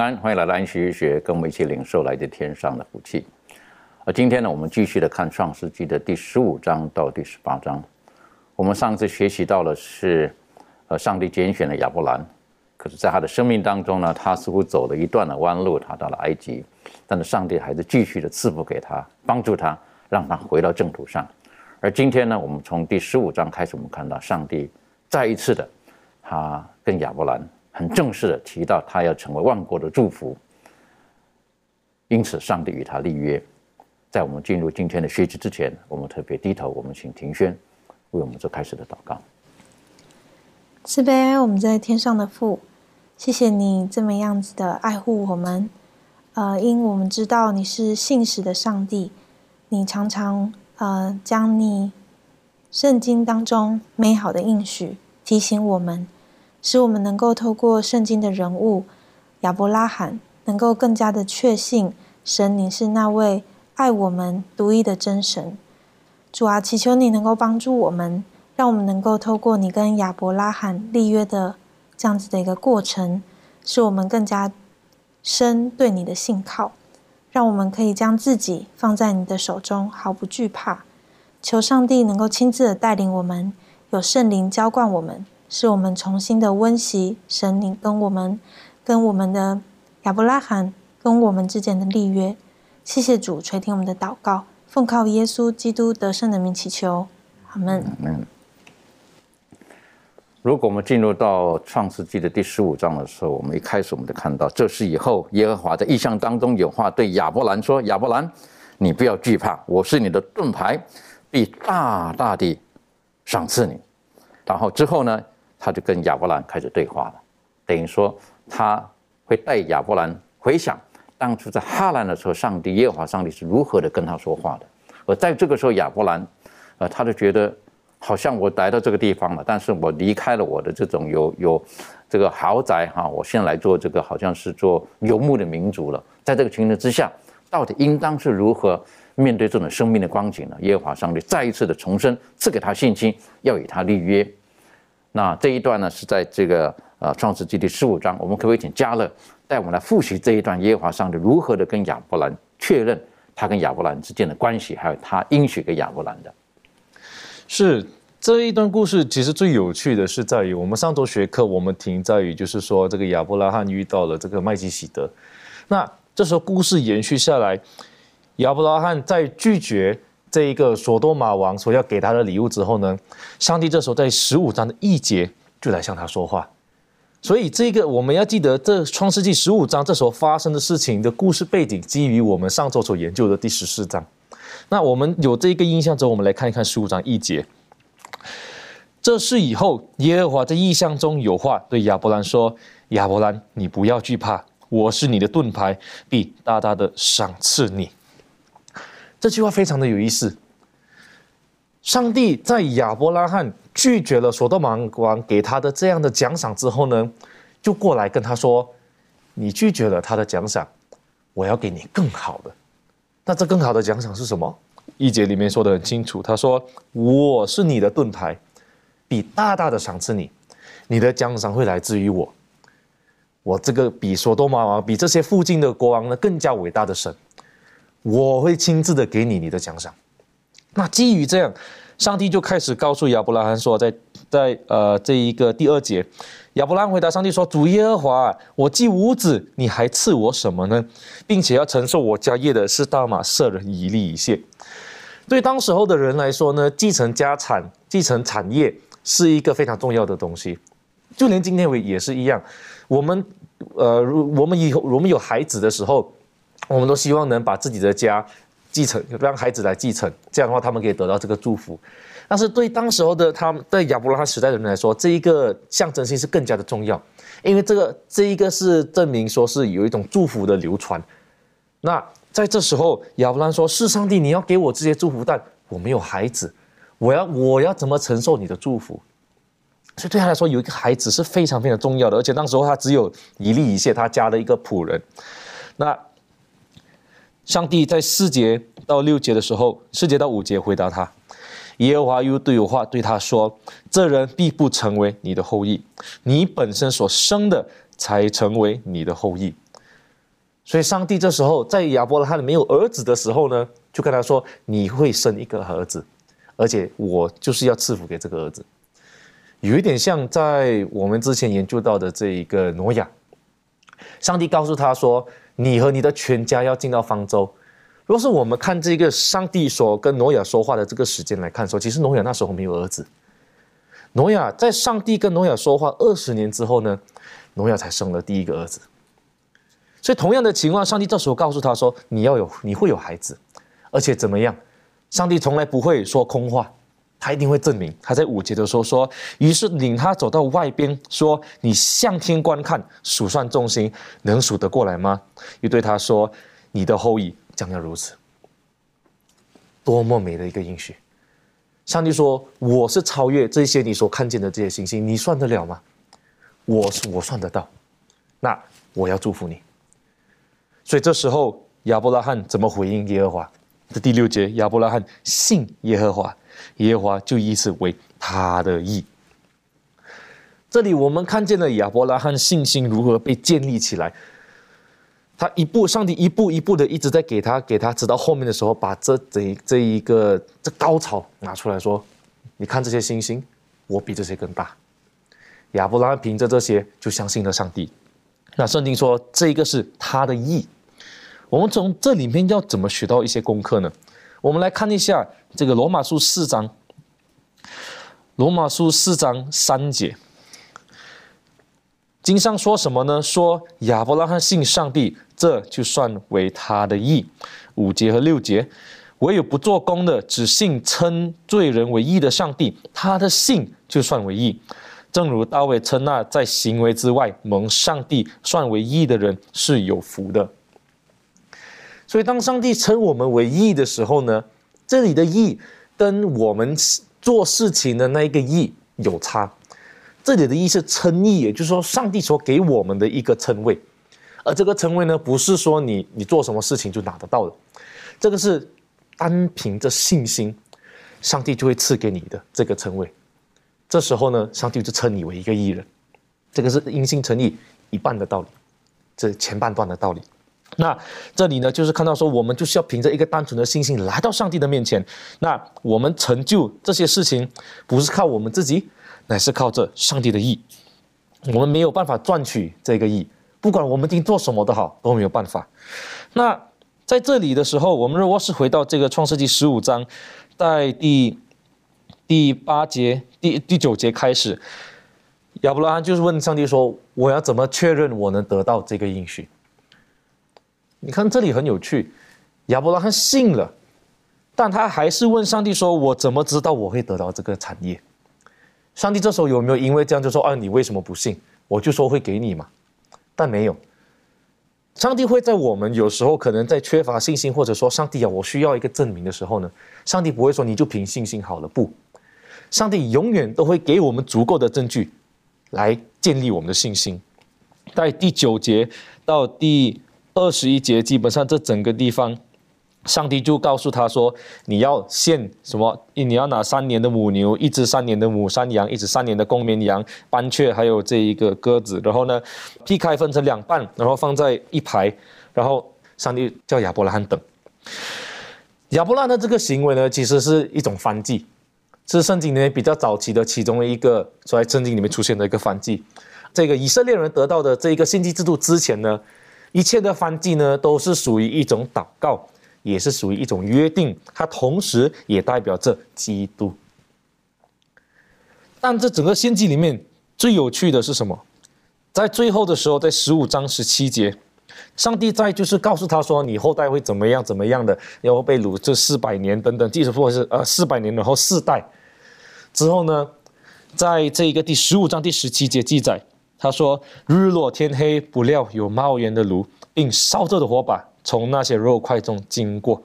安，欢迎来到安息日学，跟我们一起领受来自天上的福气。而今天呢，我们继续的看创世纪的第十五章到第十八章。我们上次学习到的是，呃，上帝拣选了亚伯兰，可是在他的生命当中呢，他似乎走了一段的弯路，他到了埃及，但是上帝还是继续的赐福给他，帮助他，让他回到正途上。而今天呢，我们从第十五章开始，我们看到上帝再一次的，他跟亚伯兰很正式的提到他要成为万国的祝福，因此上帝与他立约。在我们进入今天的学习之前，我们特别低头，我们请庭轩为我们做开始的祷告。慈悲我们在天上的父，谢谢你这么样子的爱护我们。呃，因我们知道你是信实的上帝，你常常呃将你圣经当中美好的应许提醒我们，使我们能够透过圣经的人物亚伯拉罕，能够更加的确信神你是那位爱我们独一的真神。主啊，祈求你能够帮助我们，让我们能够透过你跟亚伯拉罕立约的这样子的一个过程，使我们更加深对你的信靠，让我们可以将自己放在你的手中，毫不惧怕。求上帝能够亲自的带领我们，有圣灵浇灌我们，是我们重新的温习神灵跟我们、跟我们的亚伯拉罕跟我们之间的立约。谢谢主垂听我们的祷告。奉靠耶稣基督得胜的名祈求，阿门。嗯，如果我们进入到创世纪的第十五章的时候，我们一开始我们就看到，这是以后耶和华在意象当中有话对亚伯兰说：“亚伯兰，你不要惧怕，我是你的盾牌，必大大的赏赐你。”然后之后呢，他就跟亚伯兰开始对话了，等于说他会带亚伯兰回想。当初在哈兰的时候，上帝耶和华上帝是如何的跟他说话的？而在这个时候，亚伯兰，呃，他就觉得好像我来到这个地方了，但是我离开了我的这种有有这个豪宅哈，我现在来做这个好像是做游牧的民族了。在这个情形之下，到底应当是如何面对这种生命的光景呢？耶和华上帝再一次的重申，赐给他信心，要与他立约。那这一段呢，是在这个呃创世纪第十五章，我们可不可以请加勒？带我们来复习这一段耶和华上帝如何的跟亚伯兰确认他跟亚伯兰之间的关系，还有他应许给亚伯兰的。是这一段故事，其实最有趣的是在于我们上周学课，我们停在于就是说这个亚伯拉罕遇到了这个麦基喜德。那这时候故事延续下来，亚伯拉罕在拒绝这一个索多玛王所要给他的礼物之后呢，上帝这时候在十五章的一节就来向他说话。所以这个我们要记得，这创世纪十五章这时候发生的事情的故事背景，基于我们上周所研究的第十四章。那我们有这个印象之后，我们来看一看十五章一节。这是以后耶和华在异象中有话对亚伯兰说：“亚伯兰，你不要惧怕，我是你的盾牌，必大大的赏赐你。”这句话非常的有意思。上帝在亚伯拉罕拒绝了所多玛王给他的这样的奖赏之后呢，就过来跟他说：“你拒绝了他的奖赏，我要给你更好的。那这更好的奖赏是什么？一节里面说的很清楚，他说：‘我是你的盾牌，比大大的赏赐你，你的奖赏会来自于我。我这个比所多玛王、比这些附近的国王呢更加伟大的神，我会亲自的给你你的奖赏。’那基于这样。”上帝就开始告诉亚伯拉罕说，在在呃这一个第二节，亚伯拉罕回答上帝说：“主耶和华，我既无子，你还赐我什么呢？并且要承受我家业的是大马色人以利以谢。”对当时候的人来说呢，继承家产、继承产业是一个非常重要的东西。就连今天为也是一样，我们呃，我们以后我们有孩子的时候，我们都希望能把自己的家继承，让孩子来继承，这样的话他们可以得到这个祝福。但是对当时候的他们，在亚伯拉罕时代的人来说，这一个象征性是更加的重要，因为这个这一个是证明说是有一种祝福的流传。那在这时候，亚伯拉罕说：“是上帝，你要给我这些祝福，但我没有孩子，我要我要怎么承受你的祝福？”所以对他来说，有一个孩子是非常非常重要的，而且当时候他只有一粒一谢他家的一个仆人。那上帝在四节到六节的时候，四节到五节回答他：“耶和华又对有话对他说：这人必不成为你的后裔，你本身所生的才成为你的后裔。”所以，上帝这时候在亚伯拉罕没有儿子的时候呢，就跟他说：“你会生一个儿子，而且我就是要赐福给这个儿子。”有一点像在我们之前研究到的这一个挪亚，上帝告诉他说：“你和你的全家要进到方舟。”如果是我们看这个上帝所跟挪亚说话的这个时间来看，说其实挪亚那时候没有儿子。挪亚在上帝跟挪亚说话二十年之后呢，挪亚才生了第一个儿子。所以，同样的情况，上帝这时候告诉他说：“你要有，你会有孩子，而且怎么样？上帝从来不会说空话，他一定会证明。他在五节的时候说：‘于是领他走到外边，说：你向天观看，数算众星，能数得过来吗？’又对他说：‘你的后裔将要如此。’多么美的一个应许！上帝说：‘我是超越这些你所看见的这些星星，你算得了吗？我是我算得到。那我要祝福你。’所以这时候亚伯拉罕怎么回应耶和华？这第六节，亚伯拉罕信耶和华，耶和华就以此为他的意。这里我们看见了亚伯拉罕信心如何被建立起来。他一步，上帝一步一步的一直在给他，给他，直到后面的时候，把这这这一个这高潮拿出来说：“你看这些星星，我比这些更大。”亚伯拉罕凭着这些就相信了上帝。那圣经说，这一个是他的意。我们从这里面要怎么学到一些功课呢？我们来看一下这个罗马书四章。罗马书四章三节，经上说什么呢？说亚伯拉罕信上帝，这就算为他的义。五节和六节，唯有不做工的，只信称罪人为义的上帝，他的信就算为义。正如大卫称那在行为之外蒙上帝算为义的人是有福的。所以，当上帝称我们为义的时候呢，这里的义跟我们做事情的那一个义有差。这里的义是称义，也就是说，上帝所给我们的一个称谓。而这个称谓呢，不是说你你做什么事情就拿得到的，这个是单凭着信心，上帝就会赐给你的这个称谓。这时候呢，上帝就称你为一个义人。这个是因信称义一半的道理，这前半段的道理。那这里呢，就是看到说，我们就是要凭着一个单纯的信心来到上帝的面前。那我们成就这些事情，不是靠我们自己，乃是靠着上帝的意。我们没有办法赚取这个意，不管我们今天做什么都好，都没有办法。那在这里的时候，我们如果是回到这个创世纪十五章，在第第八节、第第九节开始，亚伯拉罕就是问上帝说：“我要怎么确认我能得到这个应许？”你看这里很有趣，亚伯拉罕信了，但他还是问上帝说：“我怎么知道我会得到这个产业？”上帝这时候有没有因为这样就说：“啊，你为什么不信？我就说会给你嘛。”但没有。上帝会在我们有时候可能在缺乏信心，或者说上帝啊，我需要一个证明的时候呢，上帝不会说你就凭信心好了。不，上帝永远都会给我们足够的证据，来建立我们的信心。在第九节到第。二十一节，基本上这整个地方，上帝就告诉他说：“你要献什么？你要拿三年的母牛，一只三年的母山羊，一只三年的公绵羊，斑雀，还有这一个鸽子。然后呢，劈开分成两半，然后放在一排。然后上帝叫亚伯拉罕等。亚伯拉罕的这个行为呢，其实是一种翻祭。是圣经里面比较早期的其中一个，在圣经里面出现的一个翻祭。这个以色列人得到的这一个献祭制度之前呢，一切的翻祭呢都是属于一种祷告，也是属于一种约定，它同时也代表着基督。但这整个献祭里面最有趣的是什么？在最后的时候，在十五章十七节，上帝在就是告诉他说：“你后代会怎么样怎么样的，要被掳这四百年等等，即使或是呃四百年然后四代之后呢，在这一个第十五章第十七节记载。”他说：“日落天黑，不料有冒烟的炉，并烧着的火把从那些肉块中经过。”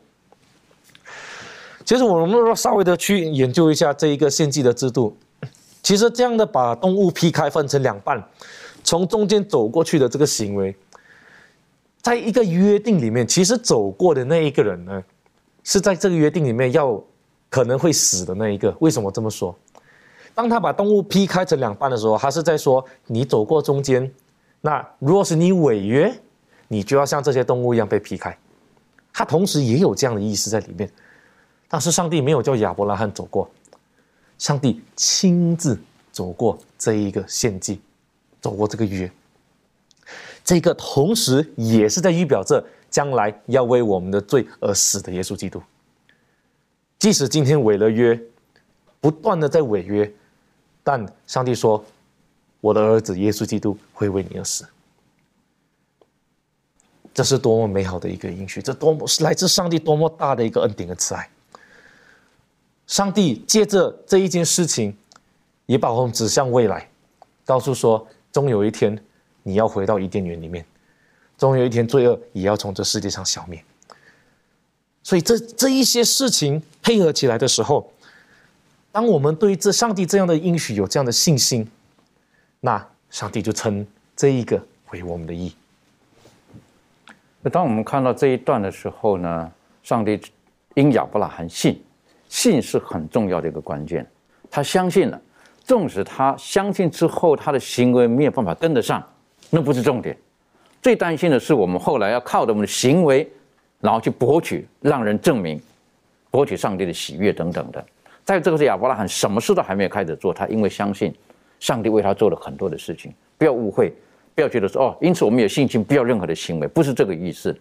其实我们若稍微的去研究一下这一个献祭的制度，其实这样的把动物劈开分成两半，从中间走过去的这个行为，在一个约定里面，其实走过的那一个人呢，是在这个约定里面要可能会死的那一个。为什么这么说？当他把动物劈开成两半的时候，他是在说：你走过中间，那如果是你违约，你就要像这些动物一样被劈开。他同时也有这样的意思在里面。但是上帝没有叫亚伯拉罕走过，上帝亲自走过这一个献祭，走过这个约。这个同时也是在预表着将来要为我们的罪而死的耶稣基督。即使今天违了约，不断的在违约。但上帝说：“我的儿子耶稣基督会为你而死。”这是多么美好的一个应许！这多么是来自上帝多么大的一个恩典和慈爱！上帝借着这一件事情，也把我们指向未来，告诉说：终有一天你要回到伊甸园里面，终有一天罪恶也要从这世界上消灭。所以，这这一些事情配合起来的时候。当我们对这上帝这样的应许有这样的信心，那上帝就称这一个为我们的义。那当我们看到这一段的时候呢，上帝因亚伯拉罕信，信是很重要的一个关键。他相信了，纵使他相信之后他的行为没有办法跟得上，那不是重点。最担心的是我们后来要靠着我们的行为，然后去博取让人证明，博取上帝的喜悦等等的。在这个是亚伯拉罕什么事都还没有开始做，他因为相信上帝为他做了很多的事情。不要误会，不要觉得说哦，因此我们有信心，不要任何的行为，不是这个意思。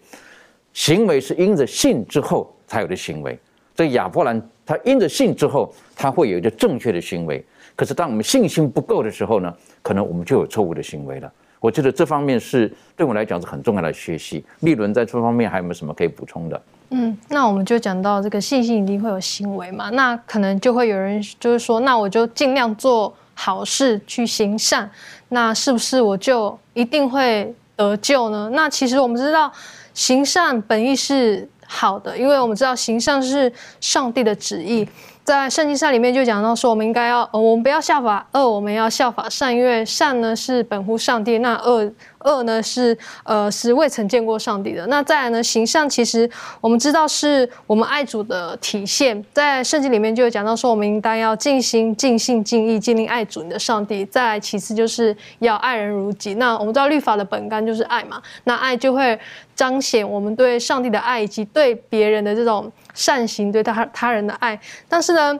行为是因着信之后才有的行为。这亚伯兰他因着信之后，他会有一个正确的行为。可是当我们信心不够的时候呢，可能我们就有错误的行为了。我觉得这方面是对我来讲是很重要的学习。立伦在这方面还有没有什么可以补充的？嗯，那我们就讲到这个信心一定会有行为嘛，那可能就会有人就是说，那我就尽量做好事去行善，那是不是我就一定会得救呢？那其实我们知道，行善本意是好的，因为我们知道行善是上帝的旨意。在圣经上里面就讲到说，我们应该要，呃，我们不要效法恶，我们要效法善，因为善呢是本乎上帝，那恶恶呢是呃是未曾见过上帝的。那再来呢，形象其实我们知道是我们爱主的体现，在圣经里面就有讲到说，我们应当要尽心、尽性、尽意、尽力爱主你的上帝。再来其次就是要爱人如己。那我们知道律法的本干就是爱嘛，那爱就会彰显我们对上帝的爱以及对别人的这种。善行对他他人的爱，但是呢，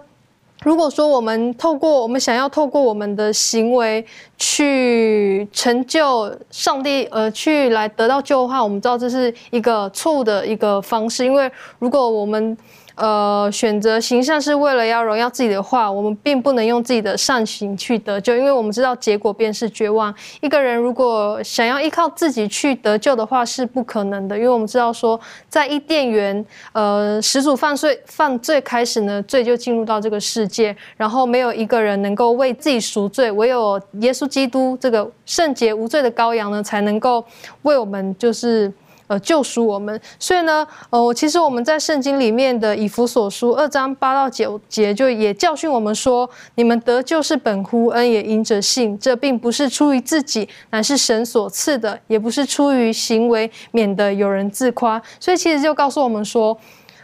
如果说我们透过我们想要透过我们的行为去成就上帝，呃，去来得到救的话，我们知道这是一个错误的一个方式，因为如果我们呃，选择行善是为了要荣耀自己的话，我们并不能用自己的善行去得救，因为我们知道结果便是绝望。一个人如果想要依靠自己去得救的话，是不可能的，因为我们知道说，在伊甸园，呃，始祖犯罪犯罪开始呢，罪就进入到这个世界，然后没有一个人能够为自己赎罪，唯有耶稣基督这个圣洁无罪的羔羊呢，才能够为我们就是。呃，救赎我们，所以呢，呃，其实我们在圣经里面的以弗所书二章八到九节，就也教训我们说，你们得救是本乎恩，也因着信，这并不是出于自己，乃是神所赐的，也不是出于行为，免得有人自夸。所以其实就告诉我们说，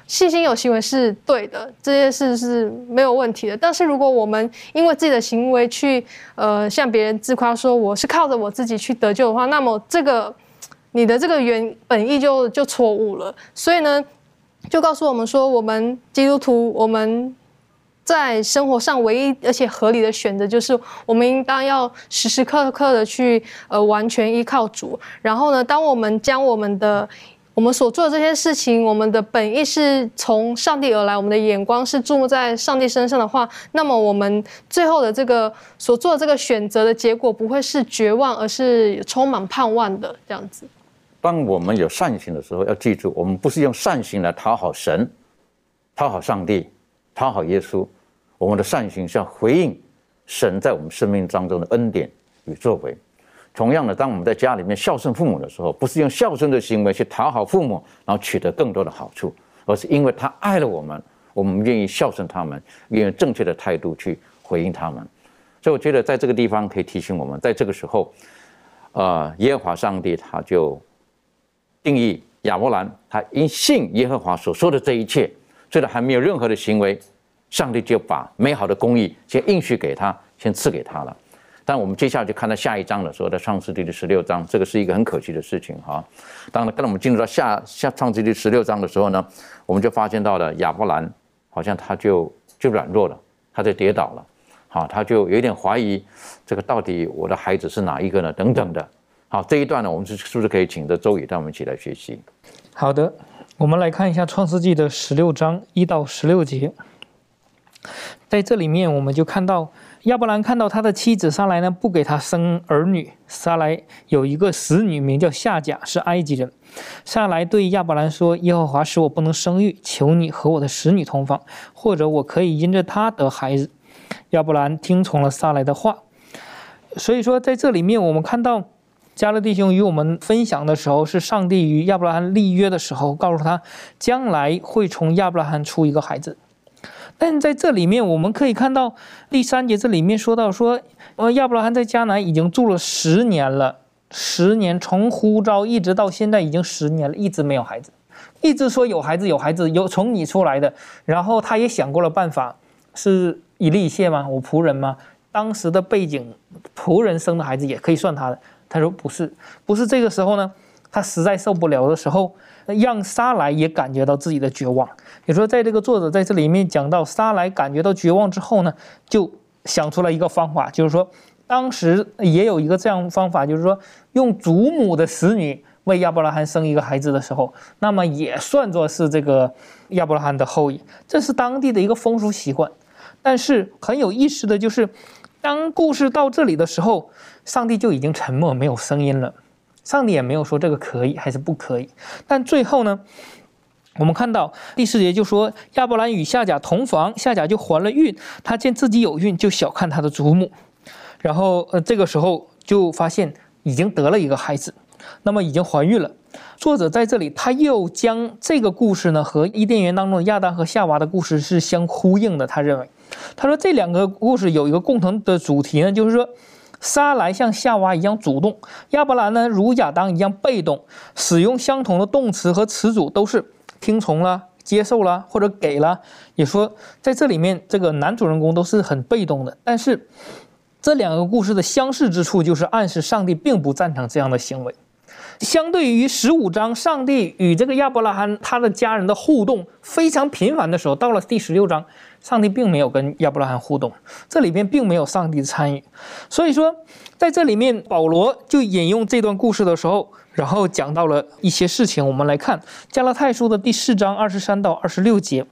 信心有行为是对的，这件事是没有问题的。但是如果我们因为自己的行为去，呃，向别人自夸说我是靠着我自己去得救的话，那么这个。你的这个原本意就就错误了，所以呢，就告诉我们说，我们基督徒，我们在生活上唯一而且合理的选择，就是我们应当要时时刻刻的去呃完全依靠主。然后呢，当我们将我们的我们所做的这些事情，我们的本意是从上帝而来，我们的眼光是注目在上帝身上的话，那么我们最后的这个所做的这个选择的结果，不会是绝望，而是充满盼望的这样子。当我们有善行的时候，要记住，我们不是用善行来讨好神、讨好上帝、讨好耶稣，我们的善行是要回应神在我们生命当中的恩典与作为。同样的，当我们在家里面孝顺父母的时候，不是用孝顺的行为去讨好父母，然后取得更多的好处，而是因为他爱了我们，我们愿意孝顺他们，愿意正确的态度去回应他们。所以，我觉得在这个地方可以提醒我们，在这个时候，呃，耶和华上帝他就定义亚伯兰，他因信耶和华所说的这一切，虽然还没有任何的行为，上帝就把美好的公义先应许给他，先赐给他了。但我们接下来就看到下一章的时候，在创世纪的十六章，这个是一个很可惜的事情哈。当然，当我们进入到下下创世纪十六章的时候呢，我们就发现到了亚伯兰好像他就就软弱了，他就跌倒了，好，他就有点怀疑这个到底我的孩子是哪一个呢？等等的。好，这一段呢，我们是是不是可以请着周宇带我们一起来学习？好的，我们来看一下创世纪的十六章一到十六节，在这里面我们就看到。亚伯兰看到他的妻子撒来呢，不给他生儿女。撒来有一个使女，名叫夏甲，是埃及人。撒来对亚伯兰说：“耶和华使我不能生育，求你和我的使女同房，或者我可以因着她得孩子。”亚伯兰听从了撒来的话。所以说，在这里面我们看到，加勒弟兄与我们分享的时候，是上帝与亚伯拉罕立约的时候，告诉他将来会从亚伯拉罕出一个孩子。但在这里面，我们可以看到第三节这里面说到说，呃，亚伯拉罕在迦南已经住了十年了，十年从呼召一直到现在已经十年了，一直没有孩子，一直说有孩子有孩子有从你出来的，然后他也想过了办法，是以利谢吗？我仆人吗？当时的背景，仆人生的孩子也可以算他的。他说不是，不是这个时候呢，他实在受不了的时候。让沙来也感觉到自己的绝望。也说，在这个作者在这里面讲到，沙来感觉到绝望之后呢，就想出了一个方法，就是说，当时也有一个这样方法，就是说，用祖母的使女为亚伯拉罕生一个孩子的时候，那么也算作是这个亚伯拉罕的后裔，这是当地的一个风俗习惯。但是很有意思的就是，当故事到这里的时候，上帝就已经沉默，没有声音了。上帝也没有说这个可以还是不可以，但最后呢，我们看到第四节就说亚伯兰与夏甲同房，夏甲就怀了孕，他见自己有孕，就小看他的祖母，然后呃这个时候就发现已经得了一个孩子，那么已经怀孕了。作者在这里他又将这个故事呢和伊甸园当中的亚当和夏娃的故事是相呼应的，他认为，他说这两个故事有一个共同的主题呢，就是说。撒来像夏娃一样主动，亚伯兰呢如亚当一样被动，使用相同的动词和词组都是听从了、接受了或者给了。也说在这里面，这个男主人公都是很被动的。但是这两个故事的相似之处，就是暗示上帝并不赞成这样的行为。相对于十五章，上帝与这个亚伯拉罕他的家人的互动非常频繁的时候，到了第十六章。上帝并没有跟亚伯拉罕互动，这里面并没有上帝的参与，所以说在这里面，保罗就引用这段故事的时候，然后讲到了一些事情。我们来看加拉太书的第四章二十三到二十六节。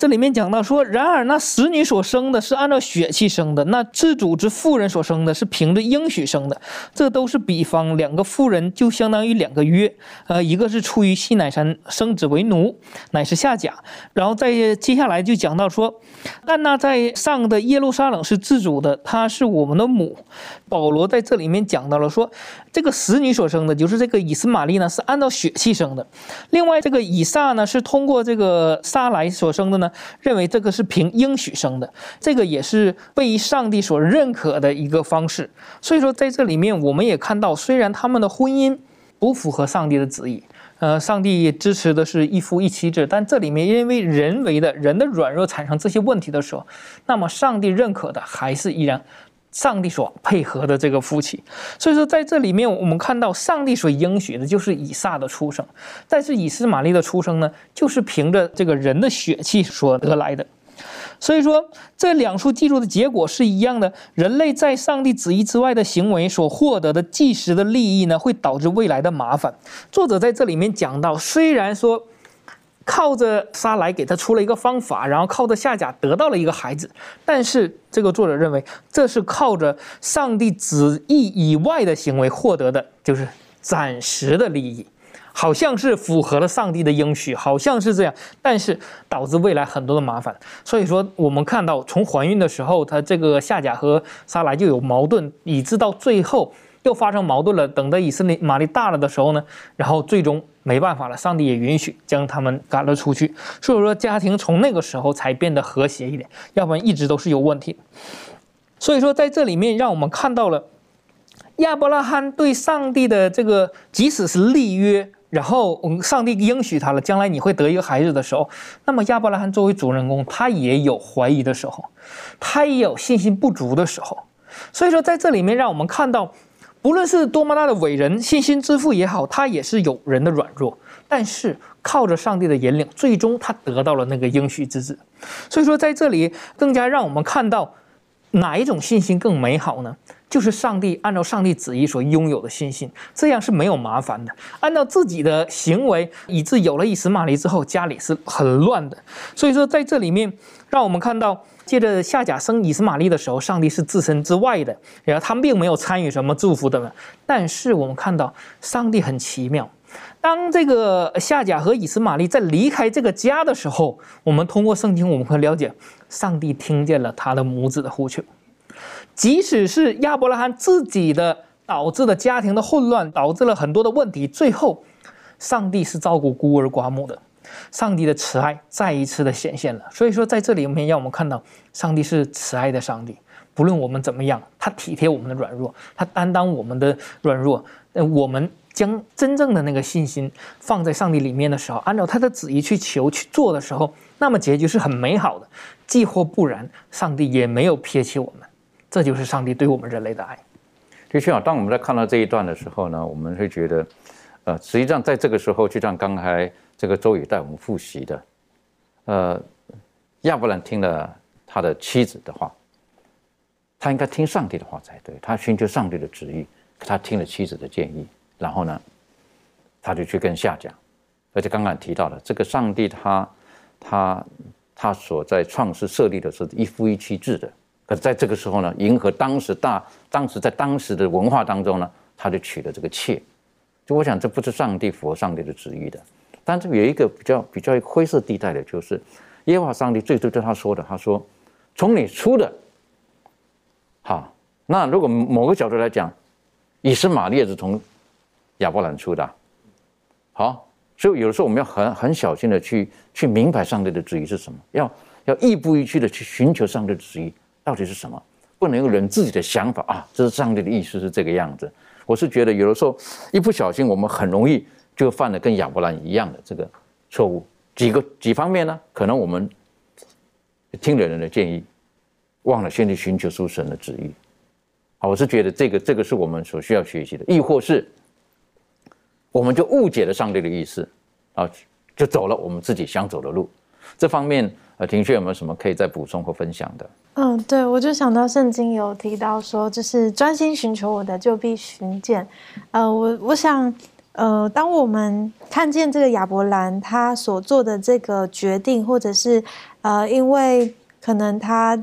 这里面讲到说，然而那使女所生的是按照血气生的，那自主之妇人所生的是凭着应许生的，这都是比方。两个妇人就相当于两个约，呃，一个是出于西乃山生子为奴，乃是下甲。然后再接下来就讲到说，但那在上的耶路撒冷是自主的，她是我们的母。保罗在这里面讲到了说，这个使女所生的就是这个以斯玛利呢，是按照血气生的。另外这个以撒呢，是通过这个撒来所生的呢。认为这个是凭应许生的，这个也是被上帝所认可的一个方式。所以说，在这里面我们也看到，虽然他们的婚姻不符合上帝的旨意，呃，上帝支持的是一夫一妻制，但这里面因为人为的人的软弱产生这些问题的时候，那么上帝认可的还是依然上帝所配合的这个夫妻。所以说，在这里面我们看到上帝所应许的就是以撒的出生，但是以斯玛利的出生呢，就是凭着这个人的血气所得来的。所以说，这两处记录的结果是一样的。人类在上帝旨意之外的行为所获得的即时的利益呢，会导致未来的麻烦。作者在这里面讲到，虽然说靠着撒来给他出了一个方法，然后靠着夏甲得到了一个孩子，但是这个作者认为，这是靠着上帝旨意以外的行为获得的，就是暂时的利益。好像是符合了上帝的应许，好像是这样，但是导致未来很多的麻烦。所以说，我们看到从怀孕的时候，他这个夏甲和撒来就有矛盾，以致到最后又发生矛盾了。等到以色列玛丽大了的时候呢，然后最终没办法了，上帝也允许将他们赶了出去。所以说，家庭从那个时候才变得和谐一点，要不然一直都是有问题。所以说，在这里面让我们看到了亚伯拉罕对上帝的这个，即使是立约。然后，嗯，上帝应许他了，将来你会得一个孩子的时候，那么亚伯拉罕作为主人公，他也有怀疑的时候，他也有信心不足的时候。所以说，在这里面让我们看到，不论是多么大的伟人、信心之父也好，他也是有人的软弱，但是靠着上帝的引领，最终他得到了那个应许之子。所以说，在这里更加让我们看到，哪一种信心更美好呢？就是上帝按照上帝旨意所拥有的信心，这样是没有麻烦的。按照自己的行为，以致有了以实玛利之后，家里是很乱的。所以说，在这里面，让我们看到，借着夏甲生以斯玛利的时候，上帝是置身之外的，然后他并没有参与什么祝福的。但是我们看到，上帝很奇妙。当这个夏甲和以斯玛利在离开这个家的时候，我们通过圣经，我们会了解，上帝听见了他的母子的呼求。即使是亚伯拉罕自己的导致的家庭的混乱，导致了很多的问题，最后，上帝是照顾孤儿寡母的，上帝的慈爱再一次的显现了。所以说，在这里面让我们看到，上帝是慈爱的上帝，不论我们怎么样，他体贴我们的软弱，他担当我们的软弱。呃，我们将真正的那个信心放在上帝里面的时候，按照他的旨意去求去做的时候，那么结局是很美好的。既或不然，上帝也没有撇弃我们。这就是上帝对我们人类的爱。的确啊，当我们在看到这一段的时候呢，我们会觉得，呃，实际上在这个时候，就像刚才这个周宇带我们复习的，呃，亚伯兰听了他的妻子的话，他应该听上帝的话才对，他寻求上帝的旨意，他听了妻子的建议，然后呢，他就去跟夏讲，而且刚刚提到了这个上帝，他他他所在创世设立的是一夫一妻制的。可是在这个时候呢，迎合当时大当时在当时的文化当中呢，他就娶了这个妾。就我想，这不是上帝符合上帝的旨意的。但是有一个比较比较灰色地带的，就是耶和华上帝最初对他说的，他说：“从你出的。”好，那如果某个角度来讲，以实玛利也是从亚伯兰出的。好，所以有的时候我们要很很小心的去去明白上帝的旨意是什么，要要亦步亦趋的去寻求上帝的旨意。到底是什么？不能用人自己的想法啊！这是上帝的意思是这个样子。我是觉得有的时候一不小心，我们很容易就犯了跟亚伯兰一样的这个错误。几个几方面呢？可能我们听了人的建议，忘了先去寻求出神的旨意。好，我是觉得这个这个是我们所需要学习的。亦或是我们就误解了上帝的意思，啊，就走了我们自己想走的路。这方面。呃，庭轩有没有什么可以再补充或分享的？嗯，对，我就想到圣经有提到说，就是专心寻求我的，就必寻见。呃，我我想，呃，当我们看见这个亚伯兰他所做的这个决定，或者是呃，因为可能他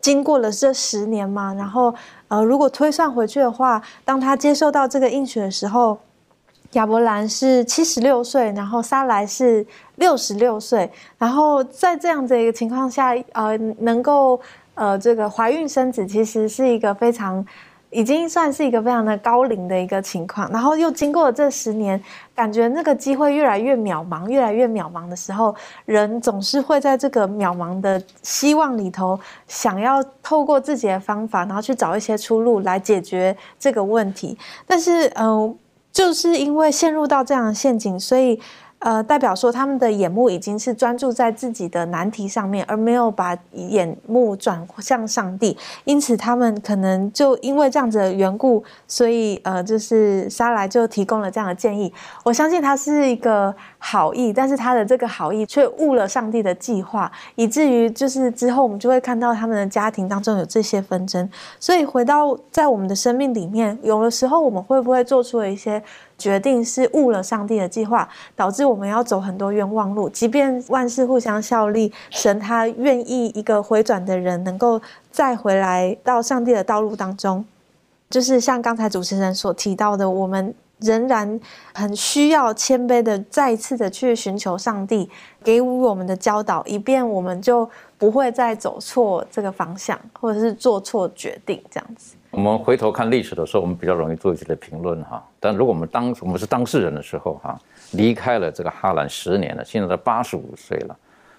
经过了这十年嘛，然后呃，如果推算回去的话，当他接受到这个应许的时候。亚伯兰是七十六岁，然后撒来是六十六岁，然后在这样的一个情况下，呃，能够呃这个怀孕生子，其实是一个非常已经算是一个非常的高龄的一个情况。然后又经过了这十年，感觉那个机会越来越渺茫，越来越渺茫的时候，人总是会在这个渺茫的希望里头，想要透过自己的方法，然后去找一些出路来解决这个问题。但是，嗯。就是因为陷入到这样的陷阱，所以，呃，代表说他们的眼目已经是专注在自己的难题上面，而没有把眼目转向上帝。因此，他们可能就因为这样子的缘故，所以呃，就是沙来就提供了这样的建议。我相信他是一个好意，但是他的这个好意却误了上帝的计划，以至于就是之后我们就会看到他们的家庭当中有这些纷争。所以回到在我们的生命里面，有的时候我们会不会做出了一些？决定是误了上帝的计划，导致我们要走很多冤枉路。即便万事互相效力，神他愿意一个回转的人能够再回来到上帝的道路当中，就是像刚才主持人所提到的，我们仍然很需要谦卑的再次的去寻求上帝给予我们的教导，以便我们就不会再走错这个方向，或者是做错决定这样子。我们回头看历史的时候，我们比较容易做一些的评论哈。但如果我们当我们是当事人的时候哈，离开了这个哈兰十年了，现在都八十五岁了，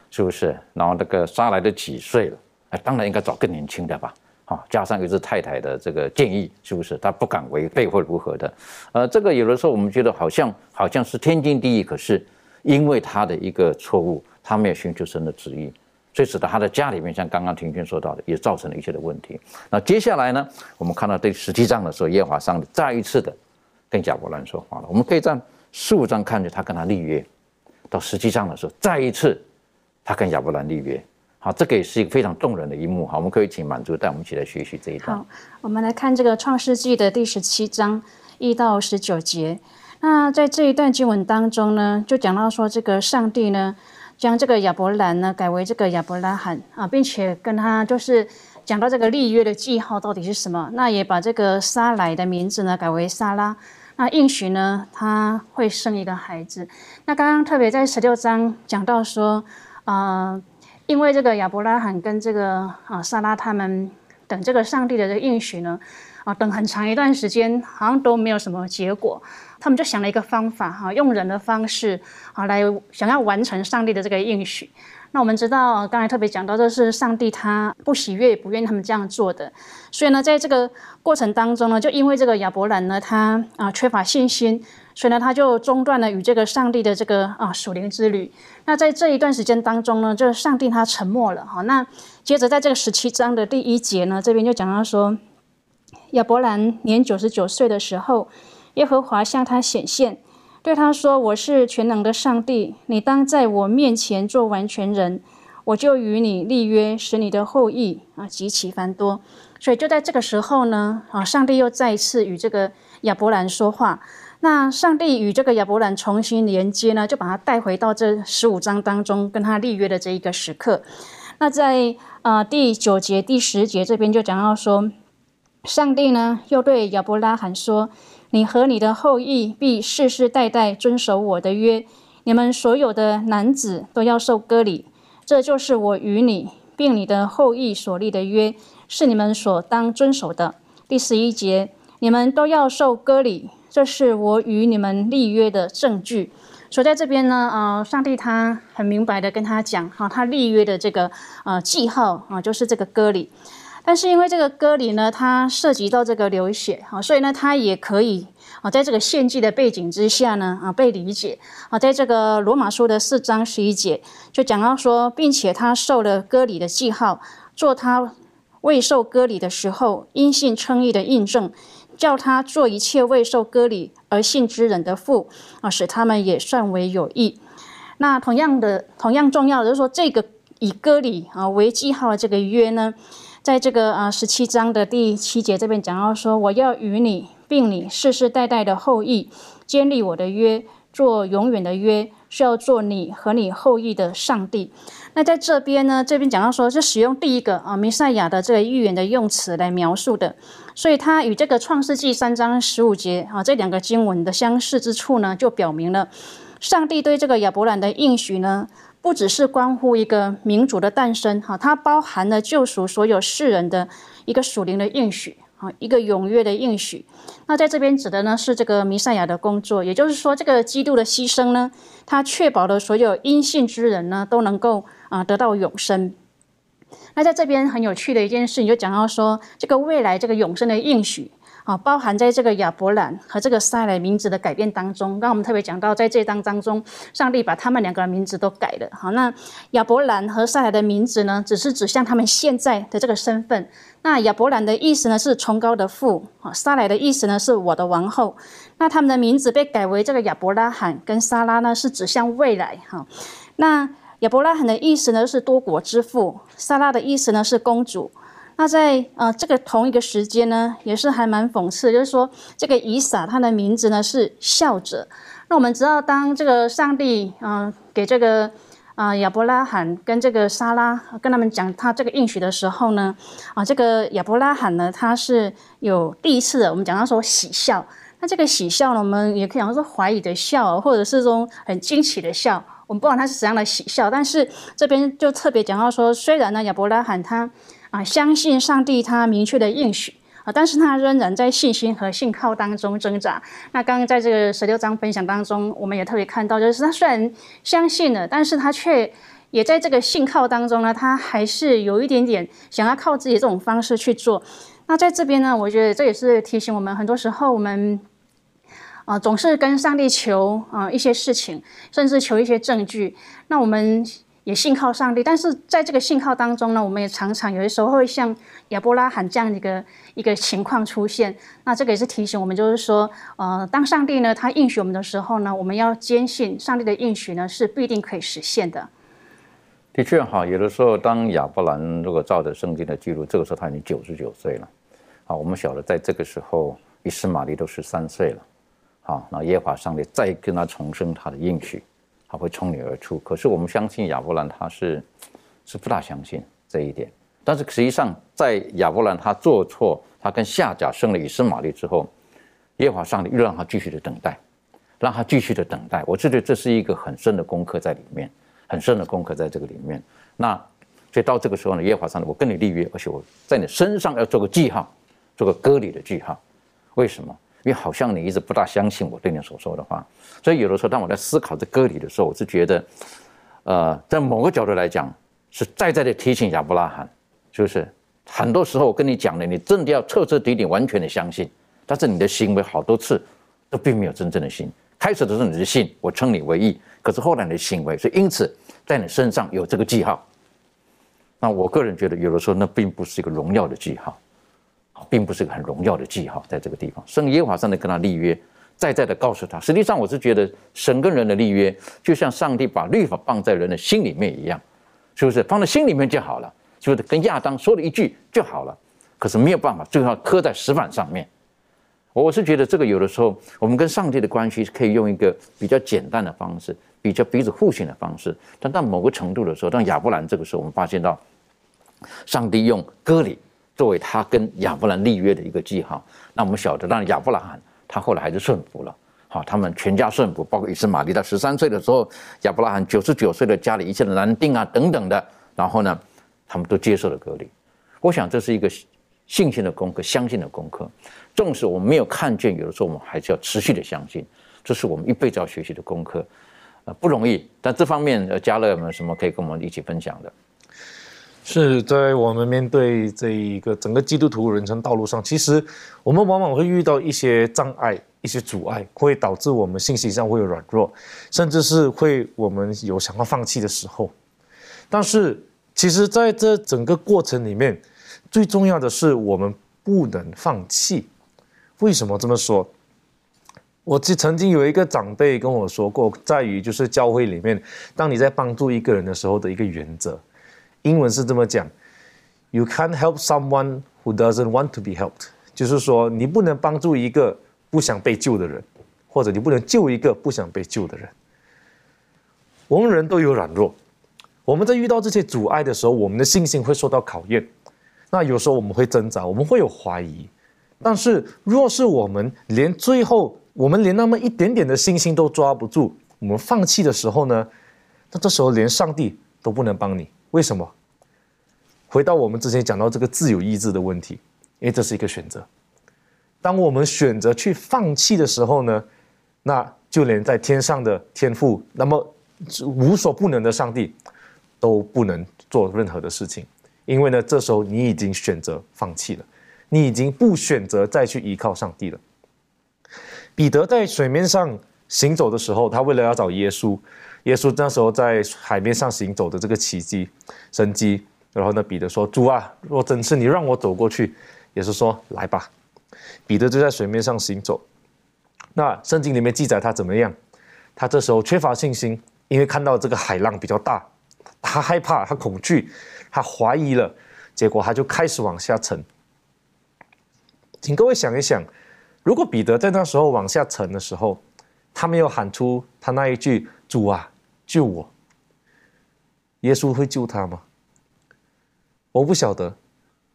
是不是？然后那个沙来的几岁了？哎，当然应该找更年轻的吧。啊，加上一只太太的这个建议，是不是？他不敢违背或如何的？呃，这个有的时候我们觉得好像好像是天经地义，可是因为他的一个错误，他没有寻求神的旨意。所以使得他的家里面，像刚刚庭轩说到的，也造成了一些的问题。那接下来呢，我们看到第十七章的时候，耶和华上帝再一次的跟亚伯兰说话了。我们可以在十五章看见他跟他立约，到十七章的时候，再一次他跟亚伯兰立约。啊，这个也是一个非常动人的一幕。好，我们可以请满足带我们一起来学习这一段。好，我们来看这个创世纪的第十七章一到十九节。那在这一段经文当中呢，就讲到说这个上帝呢。将这个亚伯兰呢改为这个亚伯拉罕啊，并且跟他就是讲到这个立约的记号到底是什么？那也把这个撒来的名字呢改为撒拉。那应许呢他会生一个孩子。那刚刚特别在十六章讲到说，啊，因为这个亚伯拉罕跟这个啊撒拉他们等这个上帝的这个应许呢，啊等很长一段时间好像都没有什么结果。他们就想了一个方法，哈，用人的方式，啊，来想要完成上帝的这个应许。那我们知道，刚才特别讲到，这是上帝他不喜悦、不愿意他们这样做的。所以呢，在这个过程当中呢，就因为这个亚伯兰呢，他啊缺乏信心，所以呢，他就中断了与这个上帝的这个啊属灵之旅。那在这一段时间当中呢，就上帝他沉默了，哈。那接着在这个十七章的第一节呢，这边就讲到说，亚伯兰年九十九岁的时候。耶和华向他显现，对他说：“我是全能的上帝，你当在我面前做完全人，我就与你立约，使你的后裔啊极其繁多。”所以就在这个时候呢，啊，上帝又再一次与这个亚伯兰说话。那上帝与这个亚伯兰重新连接呢，就把他带回到这十五章当中，跟他立约的这一个时刻。那在啊第九节、第十节这边就讲到说，上帝呢又对亚伯拉罕说。你和你的后裔必世世代代遵守我的约，你们所有的男子都要受割礼，这就是我与你并你的后裔所立的约，是你们所当遵守的。第十一节，你们都要受割礼，这是我与你们立约的证据。所以在这边呢，呃，上帝他很明白的跟他讲，哈，他立约的这个呃记号啊，就是这个割礼。但是因为这个割礼呢，它涉及到这个流血啊，所以呢，它也可以啊，在这个献祭的背景之下呢啊，被理解啊，在这个罗马书的四章十一节就讲到说，并且他受了割礼的记号，做他未受割礼的时候因信称义的印证，叫他做一切未受割礼而信之人的父啊，使他们也算为有益。那同样的，同样重要的就是说，这个以割礼啊为记号的这个约呢。在这个啊十七章的第七节这边讲到说，我要与你并你世世代代的后裔建立我的约，做永远的约，是要做你和你后裔的上帝。那在这边呢，这边讲到说，是使用第一个啊弥赛亚的这个预言的用词来描述的，所以它与这个创世纪三章十五节啊这两个经文的相似之处呢，就表明了上帝对这个亚伯兰的应许呢。不只是关乎一个民主的诞生，哈，它包含了救赎所有世人的一个属灵的应许，啊，一个踊跃的应许。那在这边指的呢是这个弥赛亚的工作，也就是说，这个基督的牺牲呢，它确保了所有因信之人呢都能够啊得到永生。那在这边很有趣的一件事你，就讲到说，这个未来这个永生的应许。啊，包含在这个亚伯兰和这个撒来名字的改变当中。刚我们特别讲到，在这章当中，上帝把他们两个名字都改了。好，那亚伯兰和撒来的名字呢，只是指向他们现在的这个身份。那亚伯兰的意思呢是崇高的父，啊，撒来的意思呢是我的王后。那他们的名字被改为这个亚伯拉罕跟撒拉呢，是指向未来。哈，那亚伯拉罕的意思呢是多国之父，撒拉的意思呢是公主。那在呃这个同一个时间呢，也是还蛮讽刺，就是说这个以撒他的名字呢是笑者。那我们知道，当这个上帝嗯给这个啊亚伯拉罕跟这个撒拉跟他们讲他这个应许的时候呢，啊这个亚伯拉罕呢他是有第一次的，我们讲到说喜笑。那这个喜笑呢，我们也可以讲说怀疑的笑，或者是说很惊奇的笑。我们不管他是怎样的喜笑，但是这边就特别讲到说，虽然呢亚伯拉罕他。啊，相信上帝他明确的应许啊，但是他仍然在信心和信靠当中挣扎。那刚刚在这个十六章分享当中，我们也特别看到，就是他虽然相信了，但是他却也在这个信靠当中呢，他还是有一点点想要靠自己这种方式去做。那在这边呢，我觉得这也是提醒我们，很多时候我们啊总是跟上帝求啊一些事情，甚至求一些证据，那我们。也信靠上帝，但是在这个信靠当中呢，我们也常常有的时候会像亚伯拉罕这样的一个一个情况出现。那这个也是提醒我们，就是说，呃，当上帝呢他应许我们的时候呢，我们要坚信上帝的应许呢是必定可以实现的。的确哈，有的时候当亚伯兰如果照着圣经的记录，这个时候他已经九十九岁了。啊，我们晓得在这个时候，以斯玛利都十三岁了。好，那耶和华上帝再跟他重申他的应许。他会冲你而出，可是我们相信亚伯兰他是是不大相信这一点。但是实际上，在亚伯兰他做错，他跟夏甲生了以斯玛利之后，耶和华上帝又让他继续的等待，让他继续的等待。我觉得这是一个很深的功课在里面，很深的功课在这个里面。那所以到这个时候呢，耶和华上帝，我跟你立约，而且我在你身上要做个记号，做个割礼的记号。为什么？因为好像你一直不大相信我对你所说的话，所以有的时候当我在思考这歌里的时候，我是觉得，呃，在某个角度来讲，是再再的提醒亚伯拉罕，就是很多时候我跟你讲了，你真的要彻彻底底完全的相信，但是你的行为好多次都并没有真正的信。开始的时候你是信，我称你为义，可是后来你的行为，所以因此在你身上有这个记号。那我个人觉得，有的时候那并不是一个荣耀的记号。并不是个很荣耀的记号，在这个地方，圣耶和华上帝跟他立约，再再的告诉他。实际上，我是觉得神跟人的立约，就像上帝把律法放在人的心里面一样，是不是？放在心里面就好了，就是跟亚当说了一句就好了。可是没有办法，最后刻在石板上面。我是觉得这个有的时候，我们跟上帝的关系可以用一个比较简单的方式，比较彼此互信的方式。但到某个程度的时候，当亚伯兰这个时候，我们发现到上帝用割礼。作为他跟亚伯兰立约的一个记号，那我们晓得，当然亚伯拉罕他后来还是顺服了，好，他们全家顺服，包括以斯玛利，到十三岁的时候，亚伯拉罕九十九岁的家里一切的男丁啊等等的，然后呢，他们都接受了隔离。我想这是一个信心的功课，相信的功课。纵使我们没有看见，有的时候我们还是要持续的相信，这是我们一辈子要学习的功课，呃，不容易。但这方面，呃，嘉乐有没有什么可以跟我们一起分享的？是在我们面对这一个整个基督徒人生道路上，其实我们往往会遇到一些障碍、一些阻碍，会导致我们信息上会有软弱，甚至是会我们有想要放弃的时候。但是，其实在这整个过程里面，最重要的是我们不能放弃。为什么这么说？我记曾经有一个长辈跟我说过，在于就是教会里面，当你在帮助一个人的时候的一个原则。英文是这么讲：You can't help someone who doesn't want to be helped。就是说，你不能帮助一个不想被救的人，或者你不能救一个不想被救的人。我们人都有软弱，我们在遇到这些阻碍的时候，我们的信心会受到考验。那有时候我们会挣扎，我们会有怀疑。但是，若是我们连最后我们连那么一点点的信心都抓不住，我们放弃的时候呢？那这时候连上帝都不能帮你。为什么？回到我们之前讲到这个自由意志的问题，因为这是一个选择。当我们选择去放弃的时候呢，那就连在天上的天父，那么无所不能的上帝，都不能做任何的事情，因为呢，这时候你已经选择放弃了，你已经不选择再去依靠上帝了。彼得在水面上行走的时候，他为了要找耶稣，耶稣那时候在海面上行走的这个奇迹神迹，然后呢，彼得说：“主啊，若真是你让我走过去。”耶稣说：“来吧。”彼得就在水面上行走。那圣经里面记载他怎么样？他这时候缺乏信心，因为看到这个海浪比较大，他害怕，他恐惧，他怀疑了，结果他就开始往下沉。请各位想一想，如果彼得在那时候往下沉的时候，他没有喊出他那一句“主啊，救我”，耶稣会救他吗？我不晓得。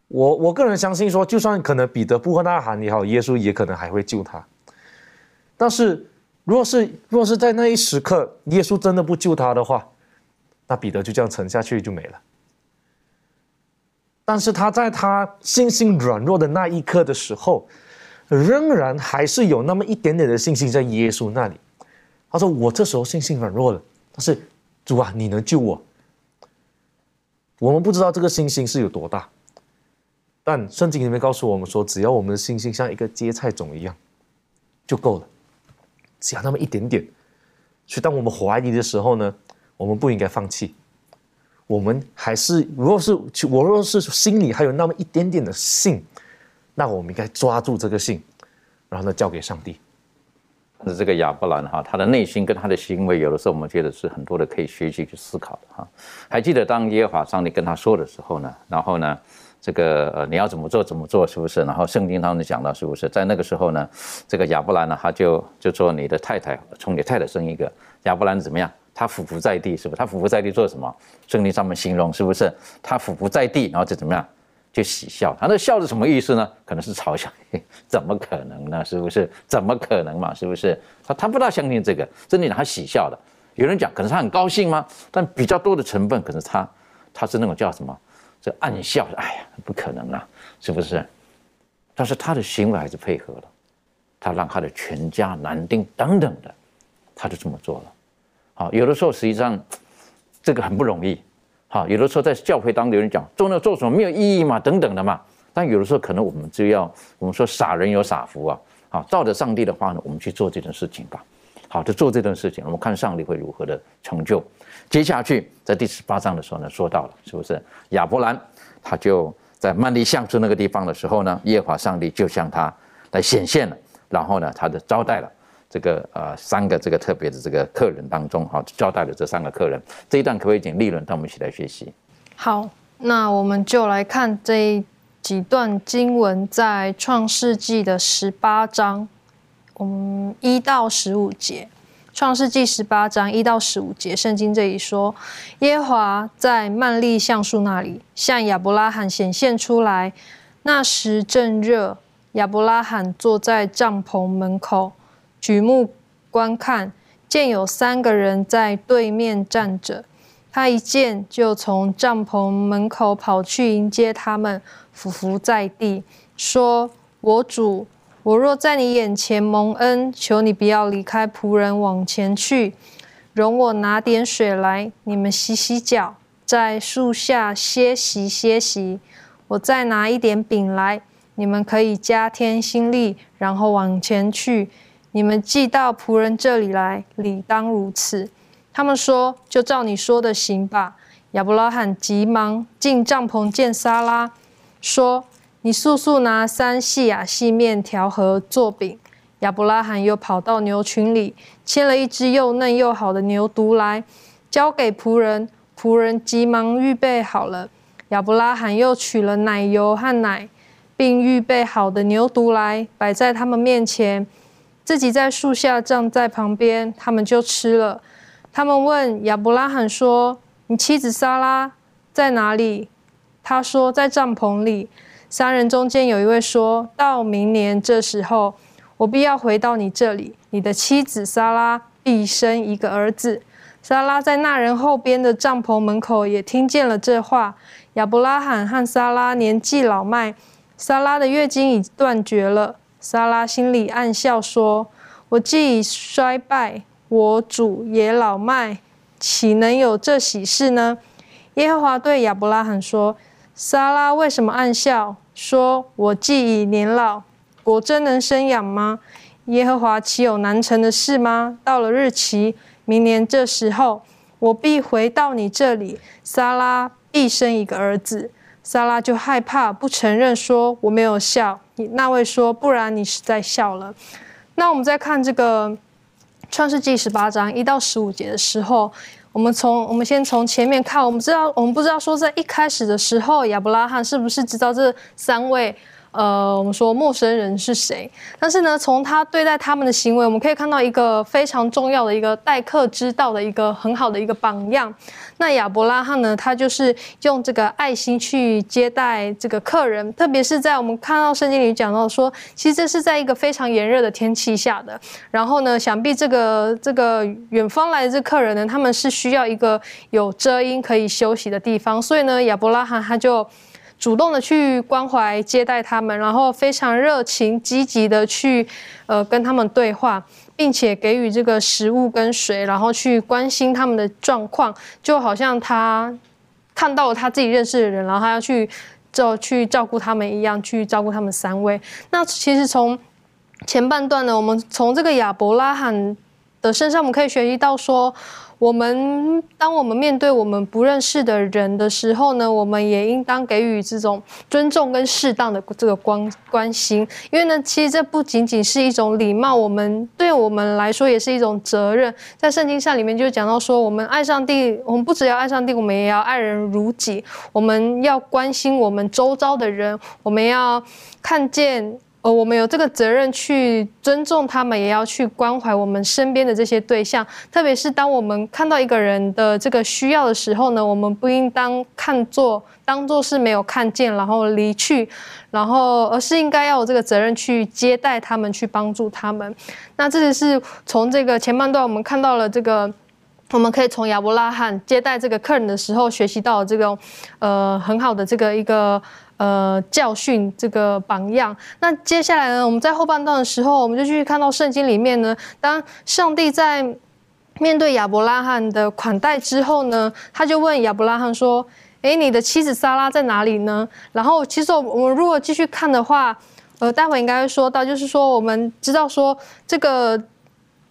我我个人相信说，就算可能彼得不和呐喊也好，耶稣也可能还会救他。但是，若是若是在那一时刻，耶稣真的不救他的话，那彼得就这样沉下去就没了。但是他在他信心软弱的那一刻的时候，仍然还是有那么一点点的信心在耶稣那里。他说：“我这时候信心软弱了，但是主啊，你能救我？”我们不知道这个信心是有多大。但圣经里面告诉我们说，只要我们的信心像一个芥菜种一样，就够了，只要那么一点点。所以，当我们怀疑的时候呢，我们不应该放弃。我们还是，如果是我若是心里还有那么一点点的信，那我们应该抓住这个信，然后呢，交给上帝。是这个亚伯兰哈，他的内心跟他的行为，有的时候我们觉得是很多的可以学习去思考的哈。还记得当耶和华上帝跟他说的时候呢，然后呢？这个呃，你要怎么做怎么做，是不是？然后圣经当中讲到，是不是在那个时候呢？这个亚伯兰呢，他就就说你的太太从你太太生一个。亚伯兰怎么样？他俯伏在地，是不是？他俯伏在地做什么？圣经上面形容是不是？他俯伏在地，然后就怎么样？就喜笑。他那笑是什么意思呢？可能是嘲笑。怎么可能呢？是不是？怎么可能嘛？是不是？他他不大相信这个，真的他喜笑的。有人讲，可能他很高兴吗？但比较多的成分，可能他他是那种叫什么？这暗笑，哎呀，不可能啊，是不是？但是他的行为还是配合了，他让他的全家男丁等等的，他就这么做了。好，有的时候实际上这个很不容易。好，有的时候在教会当中有人讲做那做什么没有意义嘛，等等的嘛。但有的时候可能我们就要我们说傻人有傻福啊。好，照着上帝的话呢，我们去做这件事情吧。好，就做这件事情，我们看上帝会如何的成就。接下去，在第十八章的时候呢，说到了，是不是亚伯兰他就在曼利橡树那个地方的时候呢，耶和华上帝就向他来显现了，然后呢，他的招待了这个呃三个这个特别的这个客人当中，哈，交代了这三个客人。这一段可不可以请利润，带我们一起来学习？好，那我们就来看这几段经文，在创世纪的十八章，嗯，一到十五节。创世纪十八章一到十五节，圣经这里说，耶和华在曼利橡树那里向亚伯拉罕显现出来。那时正热，亚伯拉罕坐在帐篷门口，举目观看，见有三个人在对面站着。他一见，就从帐篷门口跑去迎接他们，俯伏在地，说：“我主。”我若在你眼前蒙恩，求你不要离开仆人往前去，容我拿点水来，你们洗洗脚，在树下歇息歇息。我再拿一点饼来，你们可以加添心力，然后往前去。你们寄到仆人这里来，理当如此。他们说：“就照你说的行吧。”亚伯拉罕急忙进帐篷见撒拉，说。你速速拿三细亚细面条和做饼。亚伯拉罕又跑到牛群里，牵了一只又嫩又好的牛犊来，交给仆人。仆人急忙预备好了。亚伯拉罕又取了奶油和奶，并预备好的牛犊来，摆在他们面前，自己在树下站在旁边。他们就吃了。他们问亚伯拉罕说：“你妻子撒拉在哪里？”他说：“在帐篷里。”三人中间有一位说到：“明年这时候，我必要回到你这里，你的妻子撒拉必生一个儿子。”撒拉在那人后边的帐篷门口也听见了这话。亚伯拉罕和撒拉年纪老迈，撒拉的月经已断绝了。撒拉心里暗笑说：“我既已衰败，我主也老迈，岂能有这喜事呢？”耶和华对亚伯拉罕说：“撒拉为什么暗笑？说：“我既已年老，果真能生养吗？耶和华岂有难成的事吗？到了日期，明年这时候，我必回到你这里，撒拉必生一个儿子。”撒拉就害怕，不承认，说：“我没有笑。”那位说：“不然你是在笑了。”那我们再看这个创世纪十八章一到十五节的时候，我们从我们先从前面看，我们知道我们不知道说在一开始的时候，亚伯拉罕是不是知道这三位？呃，我们说陌生人是谁？但是呢，从他对待他们的行为，我们可以看到一个非常重要的一个待客之道的一个很好的一个榜样。那亚伯拉罕呢，他就是用这个爱心去接待这个客人，特别是在我们看到圣经里讲到说，其实这是在一个非常炎热的天气下的。然后呢，想必这个这个远方来的这客人呢，他们是需要一个有遮阴可以休息的地方，所以呢，亚伯拉罕他就。主动的去关怀接待他们，然后非常热情积极的去呃跟他们对话，并且给予这个食物跟水，然后去关心他们的状况，就好像他看到了他自己认识的人，然后他要去照去照顾他们一样，去照顾他们三位。那其实从前半段呢，我们从这个亚伯拉罕的身上，我们可以学习到说。我们当我们面对我们不认识的人的时候呢，我们也应当给予这种尊重跟适当的这个关关心，因为呢，其实这不仅仅是一种礼貌，我们对我们来说也是一种责任。在圣经上里面就讲到说，我们爱上帝，我们不只要爱上帝，我们也要爱人如己，我们要关心我们周遭的人，我们要看见。呃，我们有这个责任去尊重他们，也要去关怀我们身边的这些对象。特别是当我们看到一个人的这个需要的时候呢，我们不应当看作当做是没有看见，然后离去，然后而是应该要有这个责任去接待他们，去帮助他们。那这个是从这个前半段我们看到了这个，我们可以从亚伯拉罕接待这个客人的时候学习到这个，呃，很好的这个一个。呃，教训这个榜样。那接下来呢？我们在后半段的时候，我们就继续看到圣经里面呢，当上帝在面对亚伯拉罕的款待之后呢，他就问亚伯拉罕说：“诶，你的妻子撒拉在哪里呢？”然后，其实我们如果继续看的话，呃，待会应该会说到，就是说我们知道说这个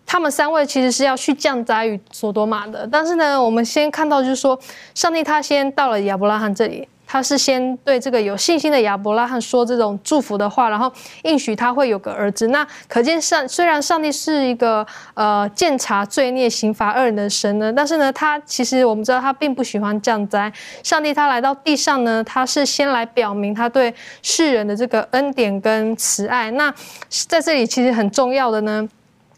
他们三位其实是要去降灾与索多玛的，但是呢，我们先看到就是说，上帝他先到了亚伯拉罕这里。他是先对这个有信心的亚伯拉罕说这种祝福的话，然后应许他会有个儿子。那可见上虽然上帝是一个呃鉴察罪孽、刑罚恶人的神呢，但是呢，他其实我们知道他并不喜欢降灾。上帝他来到地上呢，他是先来表明他对世人的这个恩典跟慈爱。那在这里其实很重要的呢，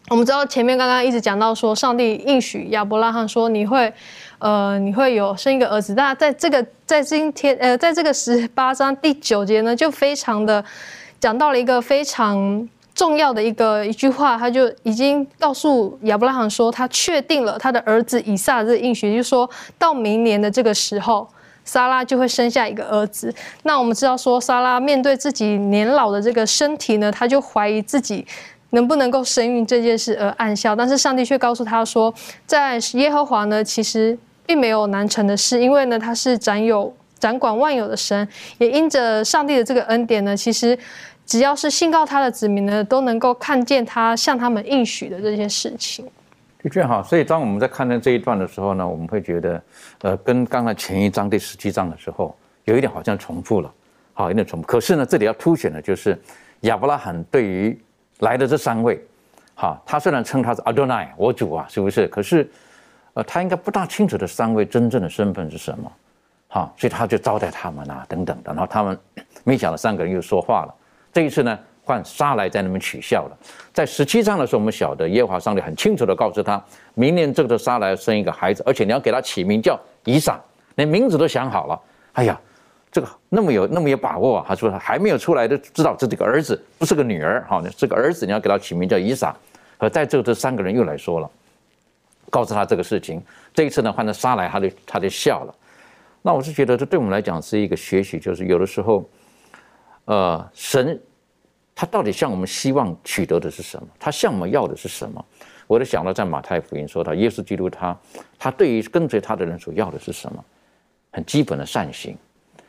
我们知道前面刚刚一直讲到说，上帝应许亚伯拉罕说你会。呃，你会有生一个儿子。那在这个在今天，呃，在这个十八章第九节呢，就非常的讲到了一个非常重要的一个一句话，他就已经告诉亚伯拉罕说，他确定了他的儿子以撒这个应许，就是说到明年的这个时候，莎拉就会生下一个儿子。那我们知道说，莎拉面对自己年老的这个身体呢，他就怀疑自己。能不能够生育这件事而暗笑，但是上帝却告诉他说，在耶和华呢，其实并没有难成的事，因为呢，他是掌有掌管万有的神，也因着上帝的这个恩典呢，其实只要是信告他的子民呢，都能够看见他向他们应许的这些事情。的确哈，所以当我们在看到这一段的时候呢，我们会觉得，呃，跟刚才前一章第十七章的时候有一点好像重复了，好，有点重复。可是呢，这里要凸显的就是亚伯拉罕对于来的这三位，哈，他虽然称他是阿多奈，我主啊，是不是？可是，呃，他应该不大清楚这三位真正的身份是什么，哈，所以他就招待他们啊，等等的。然后他们没想到三个人又说话了。这一次呢，换沙来在那边取笑了。在十七章的时候，我们晓得耶和华上帝很清楚的告诉他，明年这个沙来生一个孩子，而且你要给他起名叫以撒，连名字都想好了。哎呀。这个那么有那么有把握啊？他说还没有出来的知道这是个儿子不是个女儿，哈，这个儿子你要给他起名叫以撒。而在这这三个人又来说了，告诉他这个事情。这一次呢，换成杀来，他就他就笑了。那我是觉得这对我们来讲是一个学习，就是有的时候，呃，神他到底向我们希望取得的是什么？他向我们要的是什么？我就想到在马太福音说到，耶稣基督他他对于跟随他的人所要的是什么？很基本的善行。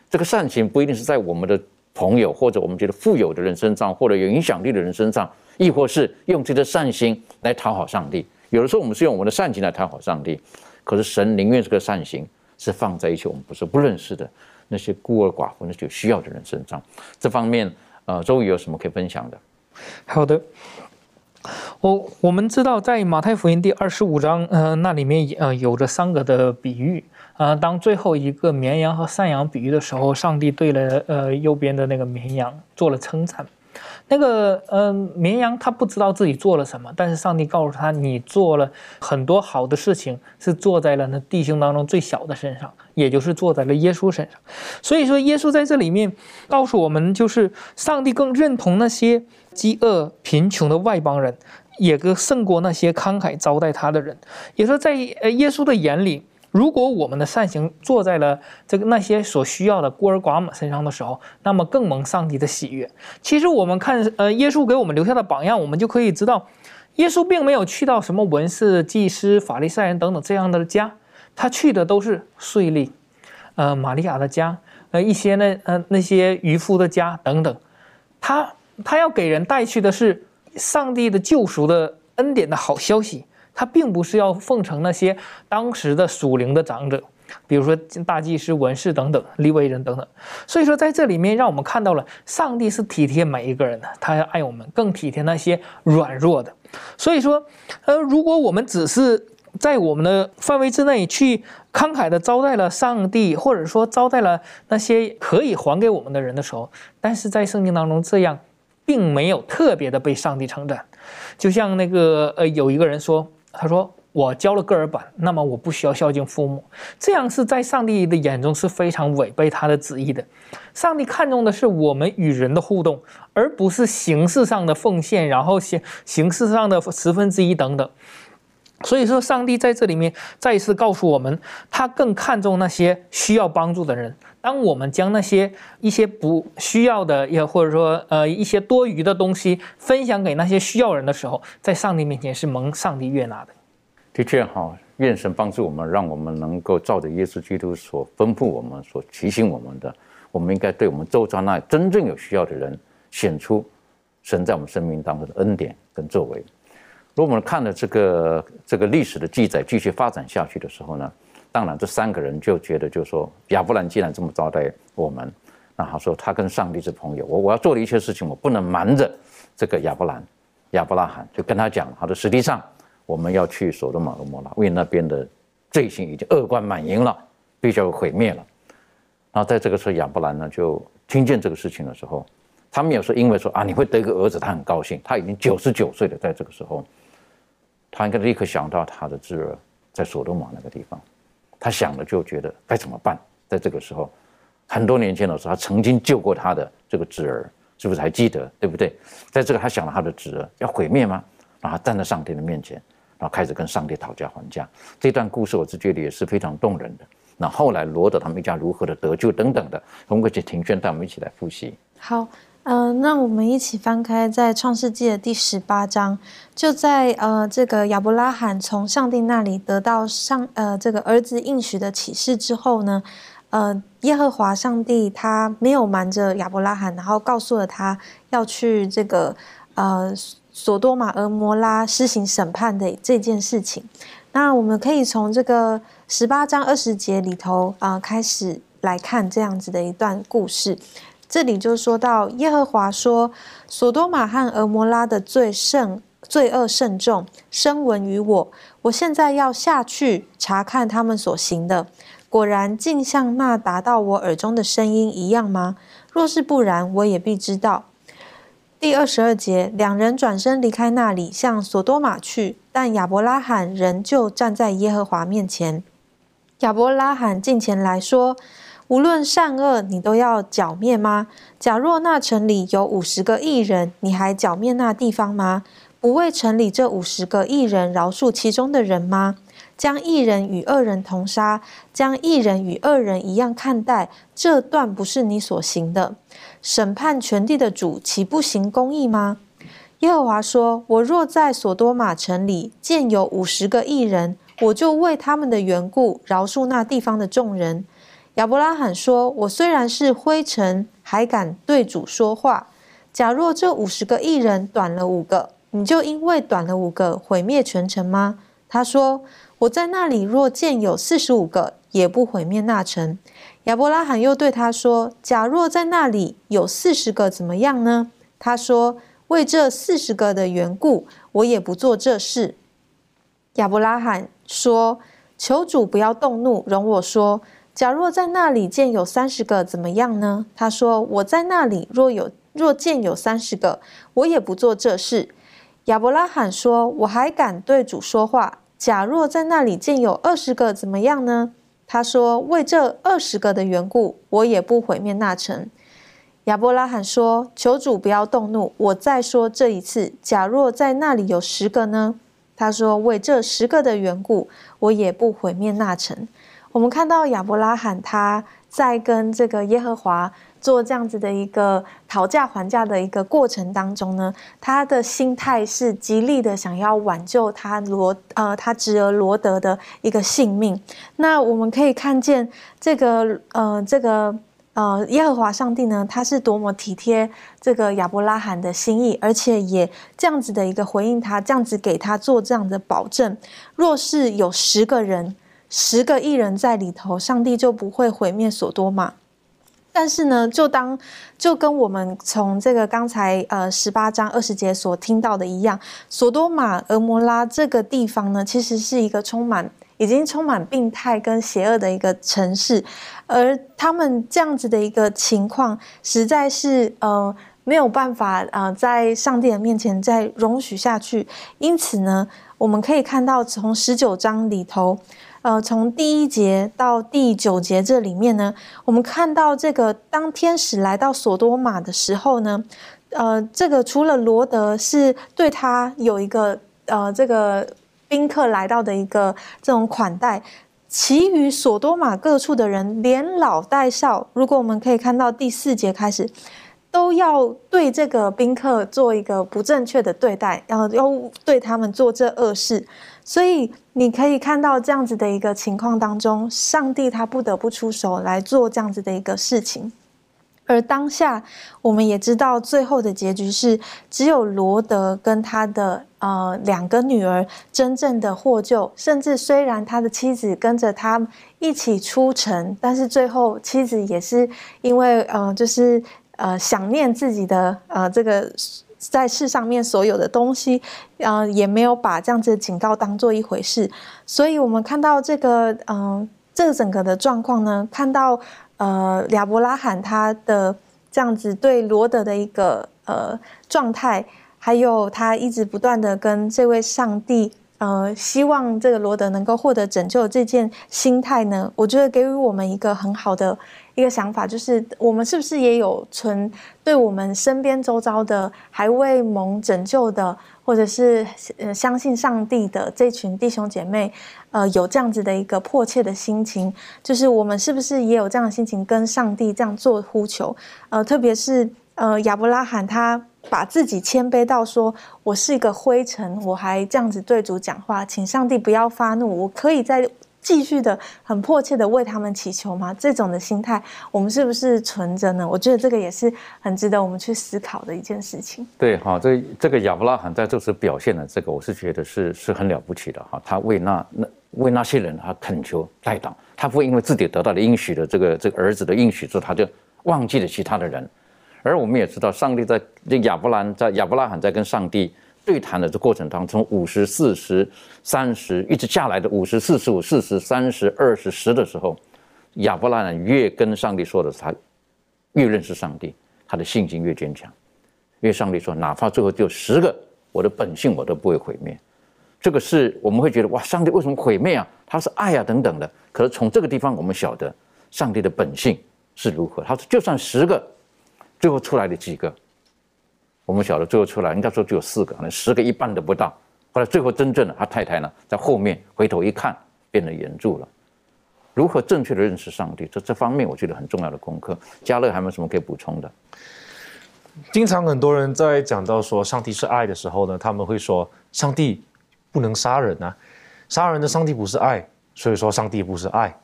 这个善行不一定是在我们的朋友，或者我们觉得富有的人身上，或者有影响力的人身上，亦或是用这个善心来讨好上帝。有的时候我们是用我们的善行来讨好上帝，可是神宁愿这个善行是放在一些我们不是不认识的那些孤儿寡妇、那些需要的人身上。这方面，呃，周宇有什么可以分享的？好的，我我们知道在马太福音第二十五章，呃，那里面呃有着三个的比喻。呃，当最后一个绵羊和山羊比喻的时候，上帝对了呃右边的那个绵羊做了称赞。那个呃绵羊他不知道自己做了什么，但是上帝告诉他，你做了很多好的事情，是坐在了那弟兄当中最小的身上，也就是坐在了耶稣身上。所以说，耶稣在这里面告诉我们，就是上帝更认同那些饥饿贫穷的外邦人，也更胜过那些慷慨招待他的人。也说，在呃耶稣的眼里。如果我们的善行做在了这个那些所需要的孤儿寡母身上的时候，那么更蒙上帝的喜悦。其实我们看，呃，耶稣给我们留下的榜样，我们就可以知道，耶稣并没有去到什么文士、祭司、法利赛人等等这样的家，他去的都是税吏，呃，玛利亚的家，呃，一些那，呃，那些渔夫的家等等。他他要给人带去的是上帝的救赎的恩典的好消息。他并不是要奉承那些当时的属灵的长者，比如说大祭司、文士等等、利未人等等。所以说，在这里面让我们看到了上帝是体贴每一个人的，他要爱我们，更体贴那些软弱的。所以说，呃，如果我们只是在我们的范围之内去慷慨的招待了上帝，或者说招待了那些可以还给我们的人的时候，但是在圣经当中这样，并没有特别的被上帝称赞。就像那个呃，有一个人说。他说：“我交了个儿版，那么我不需要孝敬父母，这样是在上帝的眼中是非常违背他的旨意的。上帝看重的是我们与人的互动，而不是形式上的奉献，然后形形式上的十分之一等等。所以说，上帝在这里面再一次告诉我们，他更看重那些需要帮助的人。当我们将那些一些不需要的，也或者说呃一些多余的东西分享给那些需要人的时候，在上帝面前是蒙上帝悦纳的。的确哈，愿神帮助我们，让我们能够照着耶稣基督所吩咐我们、所提醒我们的，我们应该对我们周遭那真正有需要的人显出神在我们生命当中的恩典跟作为。如果我们看了这个这个历史的记载继续发展下去的时候呢？当然，这三个人就觉得，就说亚伯兰既然这么招待我们，那他说他跟上帝是朋友，我我要做的一切事情，我不能瞒着这个亚伯兰、亚伯拉罕，就跟他讲，他说实际上我们要去索多玛和摩拉，为那边的罪行已经恶贯满盈了，必须要毁灭了。然后在这个时候，亚伯兰呢就听见这个事情的时候，他没有说因为说啊你会得一个儿子，他很高兴，他已经九十九岁了，在这个时候，他应该立刻想到他的侄儿在索多玛那个地方。他想了就觉得该怎么办？在这个时候，很多年前的时候，他曾经救过他的这个侄儿，是不是还记得？对不对？在这个他想了他的侄儿要毁灭吗？然后站在上帝的面前，然后开始跟上帝讨价还价。这段故事我是觉得也是非常动人的。那后来罗德他们一家如何的得救等等的，通过这庭轩带我们一起来复习。好。嗯，那我们一起翻开在创世纪的第十八章，就在呃这个亚伯拉罕从上帝那里得到上呃这个儿子应许的启示之后呢，呃耶和华上帝他没有瞒着亚伯拉罕，然后告诉了他要去这个呃索多玛俄摩拉施行审判的这件事情。那我们可以从这个十八章二十节里头啊开始来看这样子的一段故事。这里就说到耶和华说：“索多玛和俄摩拉的罪甚罪恶甚重，声闻于我。我现在要下去查看他们所行的，果然竟像那达到我耳中的声音一样吗？若是不然，我也必知道。”第二十二节，两人转身离开那里，向索多玛去，但亚伯拉罕仍旧站在耶和华面前。亚伯拉罕近前来说。无论善恶，你都要剿灭吗？假若那城里有五十个异人，你还剿灭那地方吗？不为城里这五十个异人饶恕其中的人吗？将异人与恶人同杀，将异人与恶人一样看待，这断不是你所行的。审判全地的主，岂不行公义吗？耶和华说：“我若在所多玛城里见有五十个异人，我就为他们的缘故饶恕那地方的众人。”亚伯拉罕说：“我虽然是灰尘还敢对主说话？假若这五十个艺人短了五个，你就因为短了五个毁灭全城吗？他说：“我在那里若见有四十五个，也不毁灭那城。”亚伯拉罕又对他说：“假若在那里有四十个，怎么样呢？”他说：“为这四十个的缘故，我也不做这事。”亚伯拉罕说：“求主不要动怒，容我说。假若在那里见有三十个，怎么样呢？”他说：“我在那里若有若见有三十个，我也不做这事。”亚伯拉罕说：“我还敢对主说话。假若在那里见有二十个，怎么样呢？”他说：“为这二十个的缘故，我也不毁灭那城。”亚伯拉罕说：“求主不要动怒，我再说这一次。假若在那里有十个呢？”他说：“为这十个的缘故，我也不毁灭那城。”我们看到亚伯拉罕他在跟这个耶和华做这样子的一个讨价还价的一个过程当中呢，他的心态是极力的想要挽救他罗呃他侄儿罗德的一个性命。那我们可以看见这个呃这个。呃，耶和华上帝呢，他是多么体贴这个亚伯拉罕的心意，而且也这样子的一个回应他，这样子给他做这样的保证。若是有十个人，十个艺人在里头，上帝就不会毁灭所多玛。但是呢，就当就跟我们从这个刚才呃十八章二十节所听到的一样，所多玛、俄摩拉这个地方呢，其实是一个充满。已经充满病态跟邪恶的一个城市，而他们这样子的一个情况，实在是呃没有办法啊，在上帝的面前再容许下去。因此呢，我们可以看到从十九章里头，呃，从第一节到第九节这里面呢，我们看到这个当天使来到索多玛的时候呢，呃，这个除了罗德是对他有一个呃这个。宾客来到的一个这种款待，其余索多玛各处的人，连老带少，如果我们可以看到第四节开始，都要对这个宾客做一个不正确的对待，然后要对他们做这恶事。所以你可以看到这样子的一个情况当中，上帝他不得不出手来做这样子的一个事情。而当下，我们也知道最后的结局是，只有罗德跟他的呃两个女儿真正的获救。甚至虽然他的妻子跟着他一起出城，但是最后妻子也是因为呃就是呃想念自己的呃这个在世上面所有的东西，呃也没有把这样子的警告当做一回事。所以我们看到这个嗯这整个的状况呢，看到。呃，亚伯拉罕他的这样子对罗德的一个呃状态，还有他一直不断的跟这位上帝呃，希望这个罗德能够获得拯救这件心态呢，我觉得给予我们一个很好的一个想法，就是我们是不是也有存对我们身边周遭的还未蒙拯救的。或者是呃相信上帝的这群弟兄姐妹，呃有这样子的一个迫切的心情，就是我们是不是也有这样的心情跟上帝这样做呼求？呃，特别是呃亚伯拉罕他把自己谦卑到说，我是一个灰尘，我还这样子对主讲话，请上帝不要发怒，我可以在。继续的很迫切的为他们祈求吗？这种的心态，我们是不是存着呢？我觉得这个也是很值得我们去思考的一件事情。对，哈，这这个亚伯拉罕在这时表现的这个，我是觉得是是很了不起的哈。他为那那为那些人他恳求代祷，他不会因为自己得到了应许的这个这个儿子的应许之后，他就忘记了其他的人。而我们也知道，上帝在这亚伯兰在亚伯拉罕在跟上帝。对谈的这过程当中，五十、四十、三十，一直下来的五十、四十五、四十、三十、二十、十的时候，亚伯拉罕越跟上帝说的，他越认识上帝，他的信心越坚强。因为上帝说，哪怕最后只有十个，我的本性我都不会毁灭。这个是我们会觉得哇，上帝为什么毁灭啊？他是爱啊等等的。可是从这个地方，我们晓得上帝的本性是如何。他说，就算十个，最后出来的几个。我们晓得最后出来，应该说只有四个，可能十个一半都不到。后来最后真正的他太太呢，在后面回头一看，变得严助了。如何正确的认识上帝，这这方面我觉得很重要的功课。嘉乐还有没有什么可以补充的？经常很多人在讲到说上帝是爱的时候呢，他们会说上帝不能杀人啊，杀人的上帝不是爱，所以说上帝不是爱。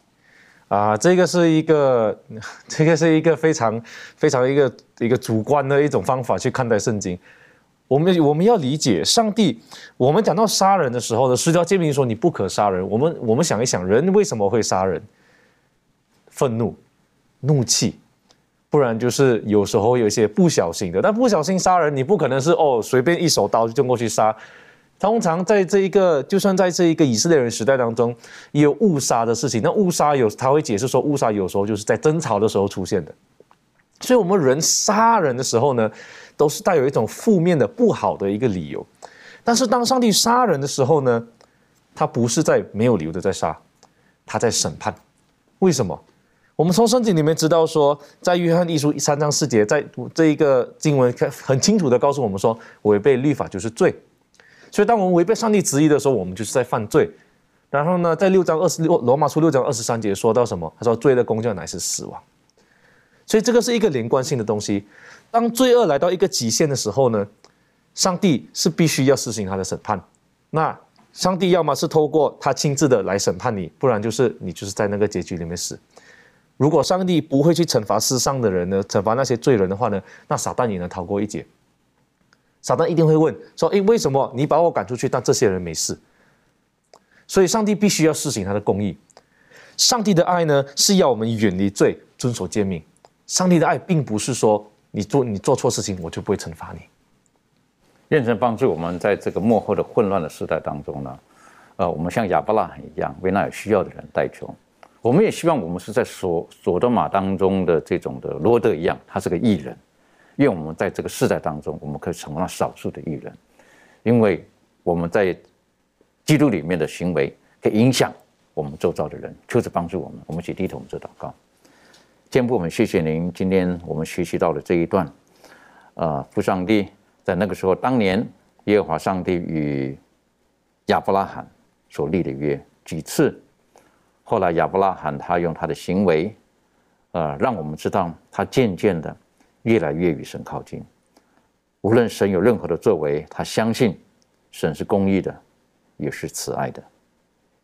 啊，这个是一个，这个是一个非常非常一个一个主观的一种方法去看待圣经。我们我们要理解上帝。我们讲到杀人的时候呢，十条诫命说你不可杀人。我们我们想一想，人为什么会杀人？愤怒、怒气，不然就是有时候有一些不小心的。但不小心杀人，你不可能是哦随便一手刀就过去杀。通常在这一个，就算在这一个以色列人时代当中，也有误杀的事情。那误杀有，他会解释说，误杀有时候就是在争吵的时候出现的。所以，我们人杀人的时候呢，都是带有一种负面的、不好的一个理由。但是，当上帝杀人的时候呢，他不是在没有理由的在杀，他在审判。为什么？我们从圣经里面知道说，在约翰一书三章四节，在这一个经文很清楚的告诉我们说，违背律法就是罪。所以，当我们违背上帝旨意的时候，我们就是在犯罪。然后呢，在六章二十六罗马书六章二十三节说到什么？他说：“罪的工价乃是死亡。”所以，这个是一个连贯性的东西。当罪恶来到一个极限的时候呢，上帝是必须要实行他的审判。那上帝要么是透过他亲自的来审判你，不然就是你就是在那个结局里面死。如果上帝不会去惩罚世上的人呢，惩罚那些罪人的话呢，那撒旦也能逃过一劫。撒旦一定会问说：“诶，为什么你把我赶出去，但这些人没事？”所以，上帝必须要施行他的公义。上帝的爱呢，是要我们远离罪，遵守诫命。上帝的爱并不是说你做你做错事情，我就不会惩罚你。愿神帮助我们在这个幕后的混乱的时代当中呢，呃，我们像亚伯拉罕一样，为那有需要的人代求。我们也希望我们是在所所多玛当中的这种的罗德一样，他是个艺人。愿我们在这个世代当中，我们可以成为那少数的艺人，因为我们在基督里面的行为可以影响我们周遭的人，求主帮助我们。我们一起低头，我们做祷告。天父，我们谢谢您。今天我们学习到了这一段，啊，父上帝在那个时候，当年耶和华上帝与亚伯拉罕所立的约几次，后来亚伯拉罕他用他的行为，呃，让我们知道他渐渐的。越来越与神靠近。无论神有任何的作为，他相信神是公义的，也是慈爱的。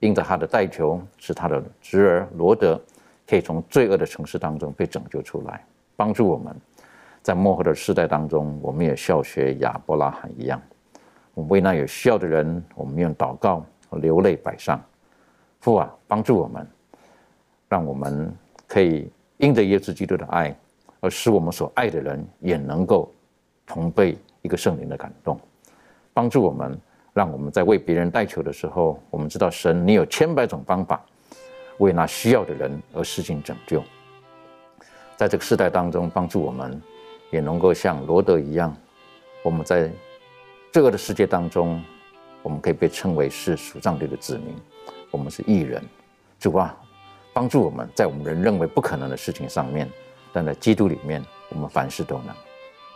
因着他的代求，使他的侄儿罗德可以从罪恶的城市当中被拯救出来，帮助我们。在末后的世代当中，我们也效学亚伯拉罕一样，我们为那有需要的人，我们用祷告流泪摆上。父啊，帮助我们，让我们可以因着耶稣基督的爱。而使我们所爱的人也能够同被一个圣灵的感动，帮助我们，让我们在为别人代求的时候，我们知道神，你有千百种方法为那需要的人而施行拯救。在这个时代当中，帮助我们也能够像罗德一样，我们在这个的世界当中，我们可以被称为是属上帝的子民，我们是艺人。主啊，帮助我们在我们人认为不可能的事情上面。但在基督里面，我们凡事都能。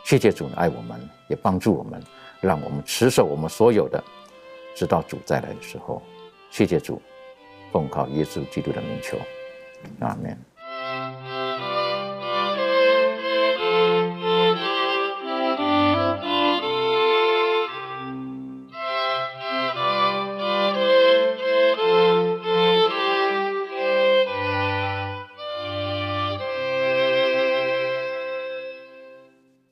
谢谢主爱我们，也帮助我们，让我们持守我们所有的，直到主再来的时候。谢谢主，奉靠耶稣基督的名求，阿门。